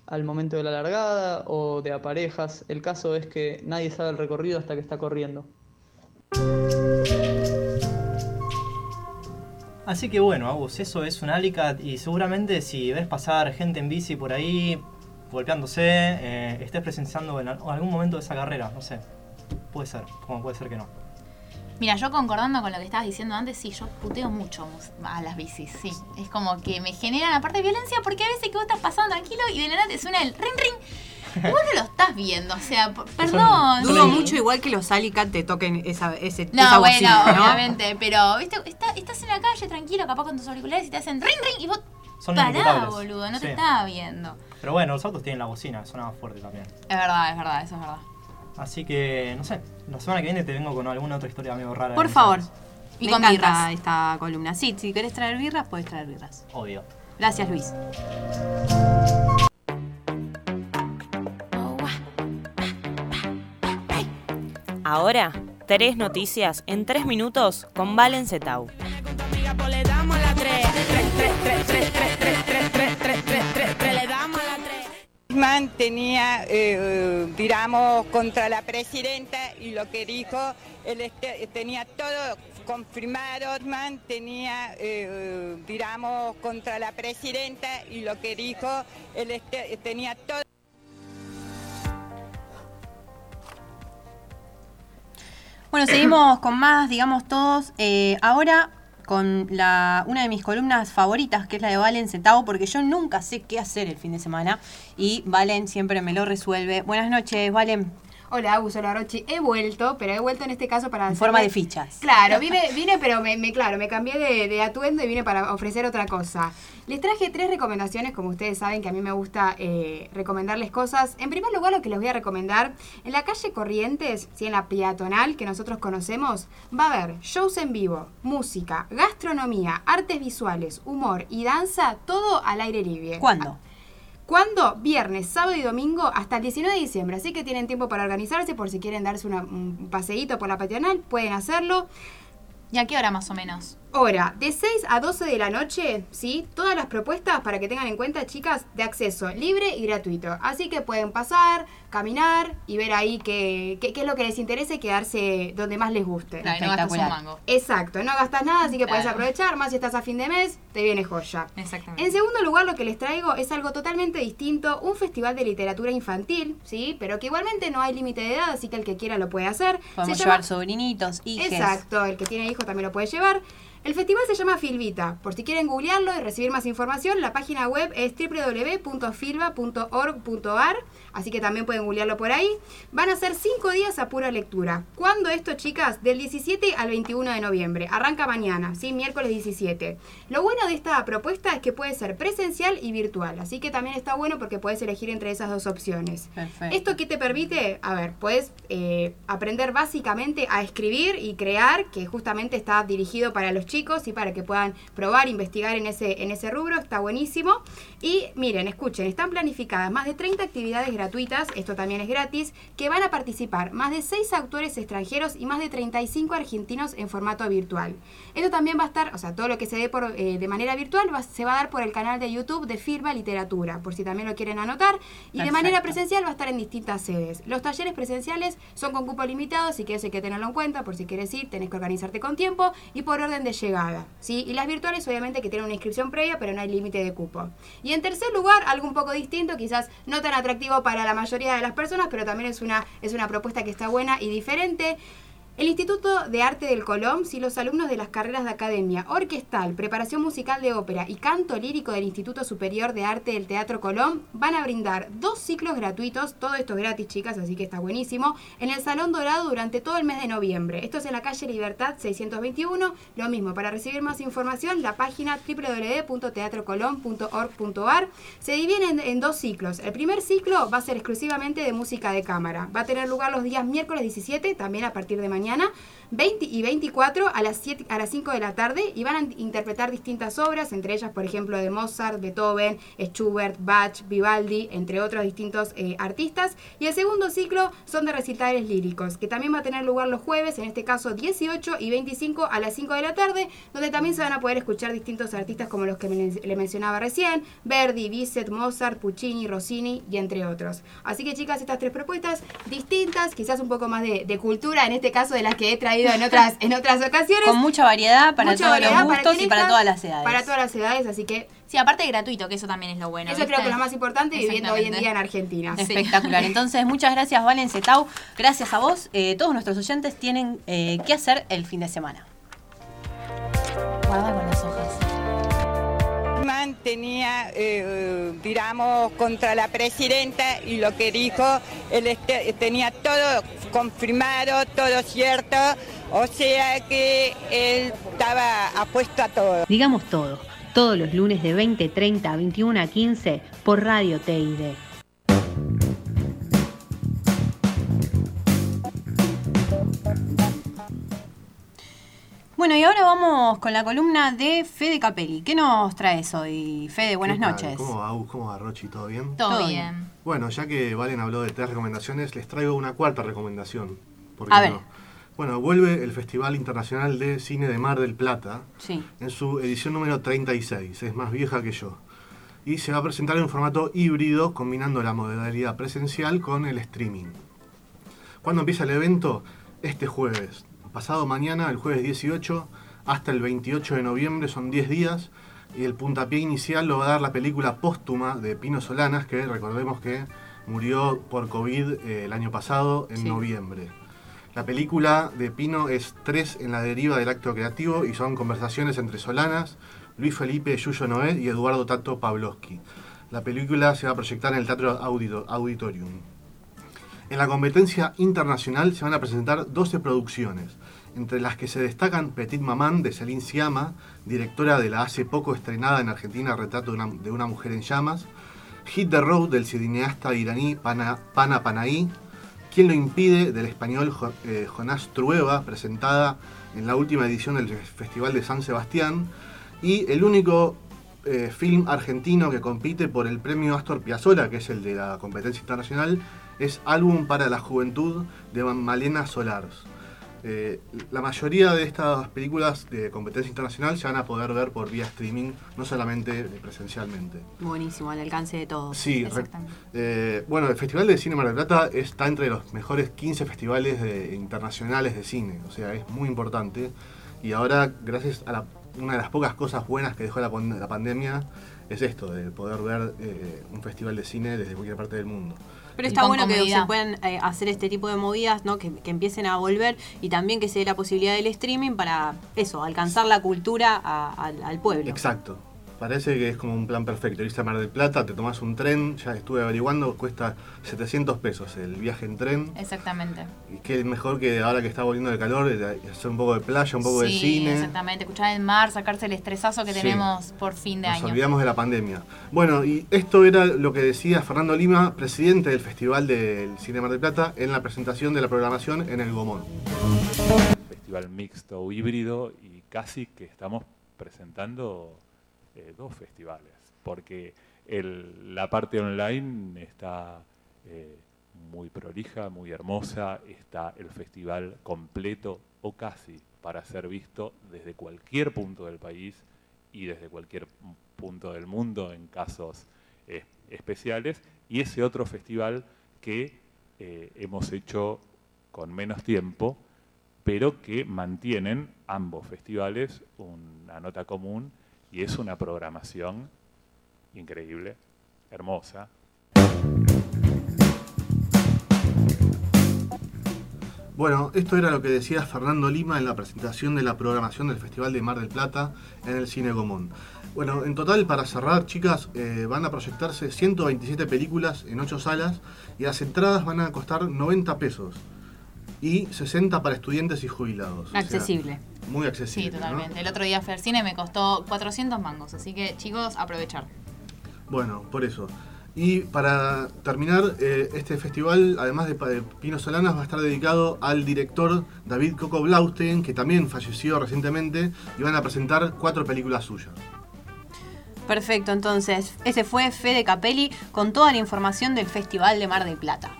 al momento de la largada o de a parejas. El caso es que nadie sabe el recorrido hasta que está corriendo. Así que bueno, Agus, eso es un Alicat y seguramente si ves pasar gente en bici por ahí golpeándose, eh, estés presenciando en algún momento de esa carrera, no sé. Puede ser, como puede ser que no. Mira, yo concordando con lo que estabas diciendo antes, sí, yo puteo mucho a las bicis, sí. Es como que me generan aparte violencia porque a veces que vos estás pasando tranquilo y de la nada te suena el ring ring. Y vos no lo estás viendo, o sea, perdón. Dudo mucho igual que los Alicat te toquen esa, ese No, esa bueno, bocina, ¿no? obviamente, pero viste, está- estás en la calle tranquilo, capaz con tus auriculares y te hacen ring ring y vos Son pará, boludo, no te Sí. estaba viendo. Pero bueno, los autos tienen la bocina, suena más fuerte también. Es verdad, es verdad, eso es verdad. Así que, no sé, la semana que viene te vengo con alguna otra historia medio rara. de Por favor. Y Y Me con encanta birras. esta columna. Sí, si querés traer birras, puedes traer birras. Obvio. Gracias, Luis. Ahora, tres noticias en tres minutos con Valen Zetau. Tenía, eh, contra la presidenta y lo que dijo, él este- tenía todo confirmado, Man tenía, eh, contra la presidenta y lo que dijo, él este- tenía todo. Bueno, seguimos con más, digamos todos. Eh, ahora con la, una de mis columnas favoritas, que es la de Valen Centavo, porque yo nunca sé qué hacer el fin de semana y Valen siempre me lo resuelve. Buenas noches, Valen. Hola, Agus, hola, Rochi. He vuelto, pero he vuelto en este caso para... En forma de fichas. Claro, vine, vine pero me, me- claro, me cambié de, de atuendo y vine para ofrecer otra cosa. Les traje tres recomendaciones, como ustedes saben que a mí me gusta eh, recomendarles cosas. En primer lugar, lo que les voy a recomendar, en la calle Corrientes, ¿sí? en la peatonal que nosotros conocemos, va a haber shows en vivo, música, gastronomía, artes visuales, humor y danza, todo al aire libre. ¿Cuándo? ¿Cuándo? Viernes, sábado y domingo hasta el 19 de diciembre. Así que tienen tiempo para organizarse por si quieren darse una- un paseíto por la peatonal, pueden hacerlo. ¿Y a qué hora más o menos? Hora, de 6 a 12 de la noche, ¿sí? Todas las propuestas para que tengan en cuenta, chicas, de acceso libre y gratuito. Así que pueden pasar, caminar y ver ahí qué, qué- qué es lo que les interesa y quedarse donde más les guste. Claro, no gastas un mango. Exacto, no gastas nada, así que puedes aprovechar, más si estás a fin de mes, te viene joya. Exactamente. En segundo lugar, lo que les traigo es algo totalmente distinto, un festival de literatura infantil, ¿sí? Pero que igualmente no hay límite de edad, así que el que quiera lo puede hacer. Podemos Se llevar llama- sobrinitos, hijes. Exacto, el que tiene hijos también lo puede llevar. El festival se llama Filvita. Por si quieren googlearlo y recibir más información, la página web es www.filva.org.ar, así que también pueden googlearlo por ahí. Van a ser cinco días a pura lectura. ¿Cuándo esto, chicas? Del 17 al 21 de noviembre. Arranca mañana, ¿sí? Miércoles 17. Lo bueno de esta propuesta es que puede ser presencial y virtual, así que también está bueno porque puedes elegir entre esas dos opciones. Perfecto. ¿Esto qué te permite? A ver, puedes eh, aprender básicamente a escribir y crear, que justamente está dirigido para los chicos y para que puedan probar, investigar en ese, en ese rubro, está buenísimo. Y miren, escuchen, están planificadas más de 30 actividades gratuitas, esto también es gratis, que van a participar más de 6 autores extranjeros y más de 35 argentinos en formato virtual. Esto también va a estar, o sea, todo lo que se dé por, eh, de manera virtual va- se va a dar por el canal de YouTube de Firma Literatura, por si también lo quieren anotar. Y de manera presencial va a estar en distintas sedes. Los talleres presenciales son con cupo limitado, así que eso hay que tenerlo en cuenta. Por si quieres ir, tenés que organizarte con tiempo y por orden de llegada. ¿sí? Y las virtuales, obviamente, que tienen una inscripción previa, pero no hay límite de cupo. Y en tercer lugar, algo un poco distinto, quizás no tan atractivo para la mayoría de las personas, pero también es una, es una propuesta que está buena y diferente. El Instituto de Arte del Colón, si los alumnos de las carreras de academia, orquestal, preparación musical de ópera y canto lírico del Instituto Superior de Arte del Teatro Colón van a brindar dos ciclos gratuitos, todo esto es gratis chicas, así que está buenísimo, en el Salón Dorado durante todo el mes de noviembre. Esto es en la calle Libertad 621, lo mismo, para recibir más información, la página www.teatrocolón.org.ar se divide en, en dos ciclos. El primer ciclo va a ser exclusivamente de música de cámara, va a tener lugar los días miércoles 17, también a partir de mañana, 20 y 24 a las, 7, a las 5 de la tarde y van a interpretar distintas obras, entre ellas, por ejemplo, de Mozart, Beethoven, Schubert, Bach, Vivaldi, entre otros distintos eh, artistas. Y el segundo ciclo son de recitales líricos, que también va a tener lugar los jueves, en este caso 18 y 25 a las 5 de la tarde, donde también se van a poder escuchar distintos artistas como los que le mencionaba recién, Verdi, Bizet, Mozart, Puccini, Rossini y entre otros. Así que chicas, estas tres propuestas distintas, quizás un poco más de, de cultura, en este caso de las que he traído en otras, en otras ocasiones. Con mucha variedad para Mucha todos variedad los para gustos y para todas las edades. Para todas las edades, así que Sí, aparte de gratuito, que eso también es lo bueno. eso creo que es lo más importante viviendo hoy en día en Argentina. Espectacular. Entonces, muchas gracias, Valen Cetau. Gracias a vos. Eh, todos nuestros oyentes tienen eh, que hacer el fin de semana. Guarda con tenía, eh, digamos, contra la presidenta y lo que dijo, él este- tenía todo confirmado, todo cierto, o sea que él estaba apuesto a todo. Digamos todo, todos los lunes de 20.30 a 21 a 15 por Radio TID. Bueno, y ahora vamos con la columna de Fede Capelli. ¿Qué nos traes hoy, Fede? Buenas noches. ¿Cómo va, Agus? ¿Cómo va, Rochi? ¿Todo bien? Todo Todo bien. bien. Bueno, ya que Valen habló de tres recomendaciones, les traigo una cuarta recomendación. ¿Por qué A ver. no? Bueno, vuelve el Festival Internacional de Cine de Mar del Plata Sí. en su edición número 36. Es más vieja que yo. Y se va a presentar en un formato híbrido, combinando la modalidad presencial con el streaming. ¿Cuándo empieza el evento? Este jueves. Pasado mañana, el jueves 18, hasta el 28 de noviembre, son 10 días. Y el puntapié inicial lo va a dar la película póstuma de Pino Solanas, que recordemos que murió por COVID eh, el año pasado, en Sí. noviembre. La película de Pino es Tres en la deriva del acto creativo y son conversaciones entre Solanas, Luis Felipe Yuyo Noé y Eduardo Tato Pavlovsky. La película se va a proyectar en el Teatro Audito- Auditorium. En la competencia internacional se van a presentar 12 producciones, entre las que se destacan Petit Maman de Celine Siama, directora de la hace poco estrenada en Argentina Retrato de una, de una mujer en llamas, Hit the Road del cineasta iraní Pana, Pana Panahi, ¿Quién lo impide? del español eh, Jonás Trueba, presentada en la última edición del Festival de San Sebastián, y el único eh, film argentino que compite por el premio Astor Piazzolla, que es el de la competencia internacional, es Álbum para la Juventud de Malena Solars. Eh, la mayoría de estas películas de competencia internacional se van a poder ver por vía streaming, no solamente presencialmente. Buenísimo, al alcance de todos. Sí, re- eh, bueno, el Festival de Cine Mar del Plata está entre los mejores 15 festivales de- internacionales de cine, o sea, es muy importante. Y ahora, gracias a la- una de las pocas cosas buenas que dejó la pandemia, es esto, de poder ver eh, un festival de cine desde cualquier parte del mundo. Pero está bueno que se puedan eh, hacer este tipo de movidas, ¿no? Que, que empiecen a volver y también que se dé la posibilidad del streaming para eso, alcanzar la cultura a- al pueblo. Exacto. Parece que es como un plan perfecto. Irse a Mar del Plata, te tomás un tren, ya estuve averiguando, cuesta 700 pesos el viaje en tren. Exactamente. Y qué mejor que ahora que está volviendo el calor, hacer un poco de playa, un poco de sí, cine. exactamente. Escuchar el mar, sacarse el estresazo que Sí. tenemos por fin de Nos año. olvidamos de la pandemia. Bueno, y esto era lo que decía Fernando Lima, presidente del Festival del Cine Mar del Plata, en la presentación de la programación en el Gomón. festival mixto o híbrido y casi que estamos presentando eh, dos festivales, porque el- la parte online está eh, muy prolija, muy hermosa, está el festival completo o casi para ser visto desde cualquier punto del país y desde cualquier punto del mundo en casos eh, especiales, y ese otro festival que hemos hecho con menos tiempo, pero que mantienen ambos festivales una nota común y es una programación increíble, hermosa. Bueno, esto era lo que decía Fernando Lima en la presentación de la programación del Festival de Mar del Plata en el Cine Gomón. Bueno, en total, para cerrar, chicas, eh, van a proyectarse 127 películas en 8 salas y las entradas van a costar 90 pesos y 60 para estudiantes y jubilados. O sea, Accesible. Muy accesible. Sí, ¿no? totalmente. El otro día fui al cine me costó 400 mangos, así que chicos, aprovechar. Bueno, por eso. Y para terminar, eh, este festival, además de, de Pino Solanas, va a estar dedicado al director David Coco Blaustein, que también falleció recientemente, y van a presentar cuatro películas suyas. Perfecto, entonces, ese fue Fede Capelli con toda la información del Festival de Mar del Plata.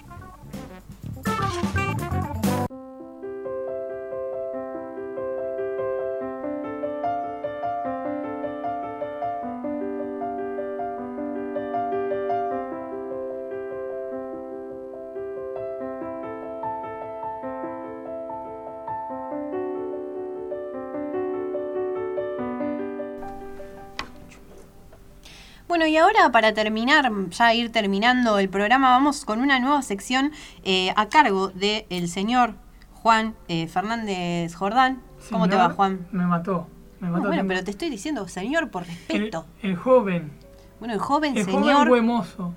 Ahora para terminar, ya ir terminando el programa, vamos con una nueva sección eh, a cargo del señor Juan eh, Fernández Jordán. ¿Cómo te va, Juan? Me mató. Me No, mató bueno, tiempo. pero te estoy diciendo señor por respeto. El joven. Bueno, el joven El señor joven buen mozo.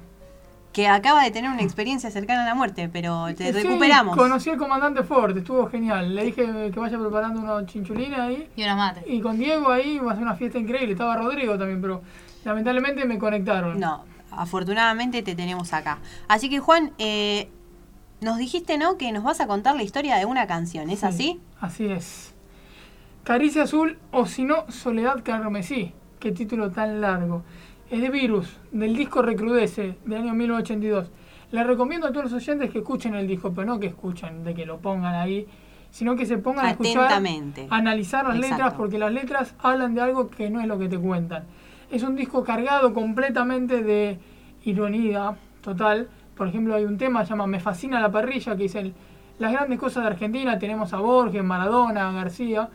que acaba de tener una experiencia cercana a la muerte, pero te Sí, recuperamos. conocí al comandante Ford, estuvo genial. Le dije que vaya preparando unos chinchulines ahí. Y unos mates. Y con Diego ahí va a ser una fiesta increíble. Estaba Rodrigo también, pero lamentablemente me conectaron. No, afortunadamente te tenemos acá. Así que Juan, eh, nos dijiste, ¿no? Que nos vas a contar la historia de una canción, ¿es Sí, así? Así es. Caricia Azul o si no, Soledad Carmesí. Qué título tan largo. Es de Virus, del disco Recrudece, del año 1982. Les recomiendo a todos los oyentes que escuchen el disco, pero no que escuchen, de que lo pongan ahí, sino que se pongan a escuchar, a analizar las Exacto. letras, porque las letras hablan de algo que no es lo que te cuentan. Es un disco cargado completamente de ironía total. Por ejemplo, hay un tema que se llama Me fascina la parrilla, que dice el- las grandes cosas de Argentina. Tenemos a Borges, Maradona, García.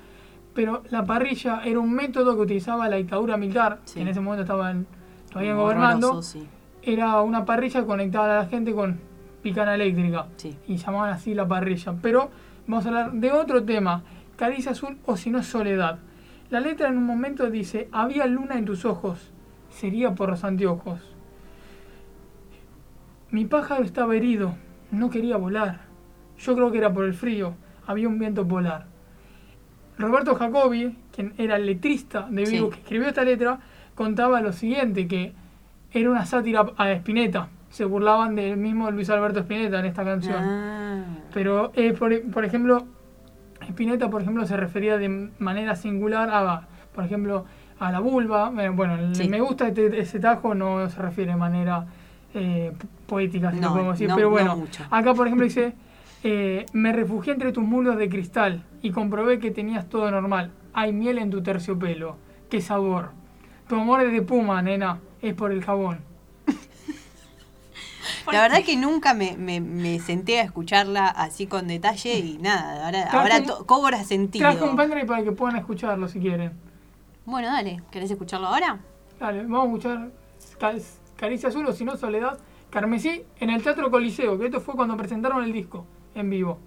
Pero la parrilla era un método que utilizaba la dictadura militar, que en ese momento estaban todavía gobernando. Horroroso, sí. Era una parrilla conectada a la gente con picana eléctrica. Y llamaban así la parrilla. Pero vamos a hablar de otro tema. Caricia azul o si no soledad. La letra en un momento dice, había luna en tus ojos. Sería por los anteojos. Mi pájaro estaba herido. No quería volar. Yo creo que era por el frío. Había un viento polar. Roberto Jacobi, quien era el letrista de Vivo, Sí. que escribió esta letra, contaba lo siguiente, que era una sátira a Spinetta. Se burlaban del mismo Luis Alberto Spinetta en esta canción. Ah. Pero, eh, por, por ejemplo, Spinetta, por ejemplo, se refería de manera singular a, por ejemplo, a la vulva. Eh, Bueno, Sí. me gusta este- ese tajo no se refiere de manera eh, poética, si No, lo podemos decir. no- Pero no bueno, acá, por ejemplo, dice... Eh, me refugié entre tus muslos de cristal y comprobé que tenías todo normal. Hay miel en tu terciopelo. ¡Qué sabor! Tu amor es de puma, nena. Es por el jabón. La verdad que nunca me, me- me senté a escucharla así con detalle y nada, ahora, ahora un- cobra sentido. Traje un pendrive para que puedan escucharlo si quieren. Bueno, dale, ¿querés escucharlo ahora? Dale, vamos a escuchar Ca- Caricia Azul o si no Soledad Carmesí en el Teatro Coliseo, que esto fue cuando presentaron el disco en vivo.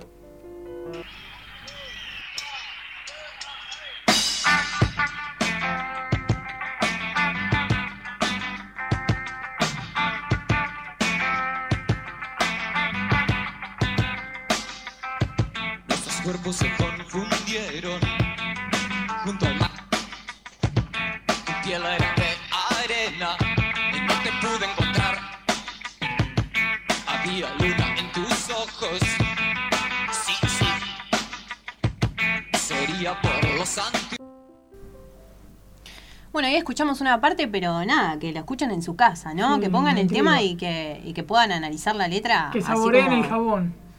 Se confundieron junto al mar. Tu piel era de arena y no te pude encontrar. Había luna en tus ojos. Sí, sí. Sería por los antiguos. Bueno, ahí escuchamos una parte, pero nada, que la escuchen en su casa, ¿no? Sí, que pongan el tema y que, y que puedan analizar la letra. Que así saboreen como- el jabón.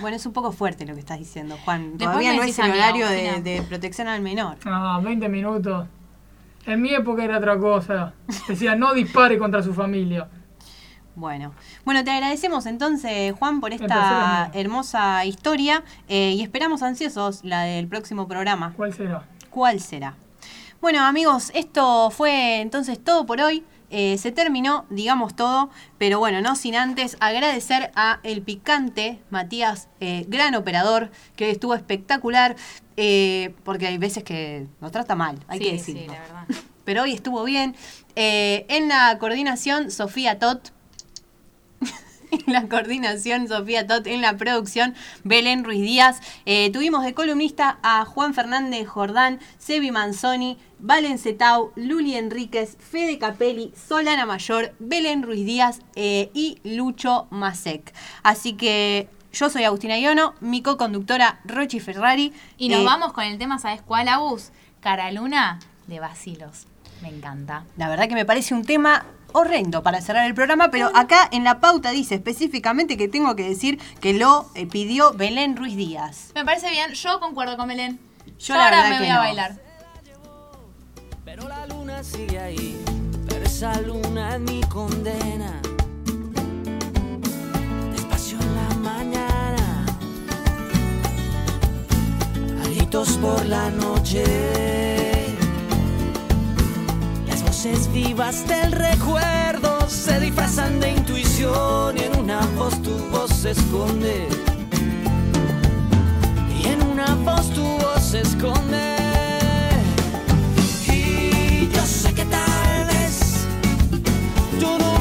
Bueno, es un poco fuerte lo que estás diciendo, Juan. Después Todavía no es el horario de, protección al menor. Ah, 20 minutos. En mi época era otra cosa. Decía, no dispare contra su familia. Bueno, bueno, te agradecemos entonces, Juan, por esta hermosa historia eh, y esperamos ansiosos la del próximo programa. ¿Cuál será? ¿Cuál será? Bueno, amigos, esto fue entonces todo por hoy. Eh, se terminó, digamos todo, pero bueno, no sin antes agradecer a el picante Matías, eh, gran operador, que estuvo espectacular, eh, porque hay veces que nos trata mal, hay Sí, que sí, decirlo. la verdad. Pero hoy estuvo bien. En la coordinación, Sofía Tot. En la coordinación, Sofía Tot. En la producción, Belén Ruiz Díaz. Eh, tuvimos de columnista a Juan Fernández Jordán, Sebi Manzoni, Valen Cetau, Luli Enríquez, Fede Capelli, Solana Mayor, Belén Ruiz Díaz eh, y Lucho Masek. Así que yo soy Agustina Iono, mi co-conductora Rochi Ferrari. Y nos Eh, vamos con el tema, ¿sabes cuál, Agus? Cara Luna de Basilos. Me encanta. La verdad que me parece un tema horrendo para cerrar el programa, pero acá en la pauta dice específicamente que tengo que decir que lo eh, pidió Belén Ruiz Díaz. Me parece bien, yo concuerdo con Belén. Yo la ahora verdad me que voy a bailar. Pero la luna sigue ahí, pero esa luna es mi condena. Despacio en la mañana, por la noche voces vivas del recuerdo se disfrazan de intuición y en una voz tu voz se esconde. Y en una voz tu voz se esconde. Y yo sé que tal vez tú no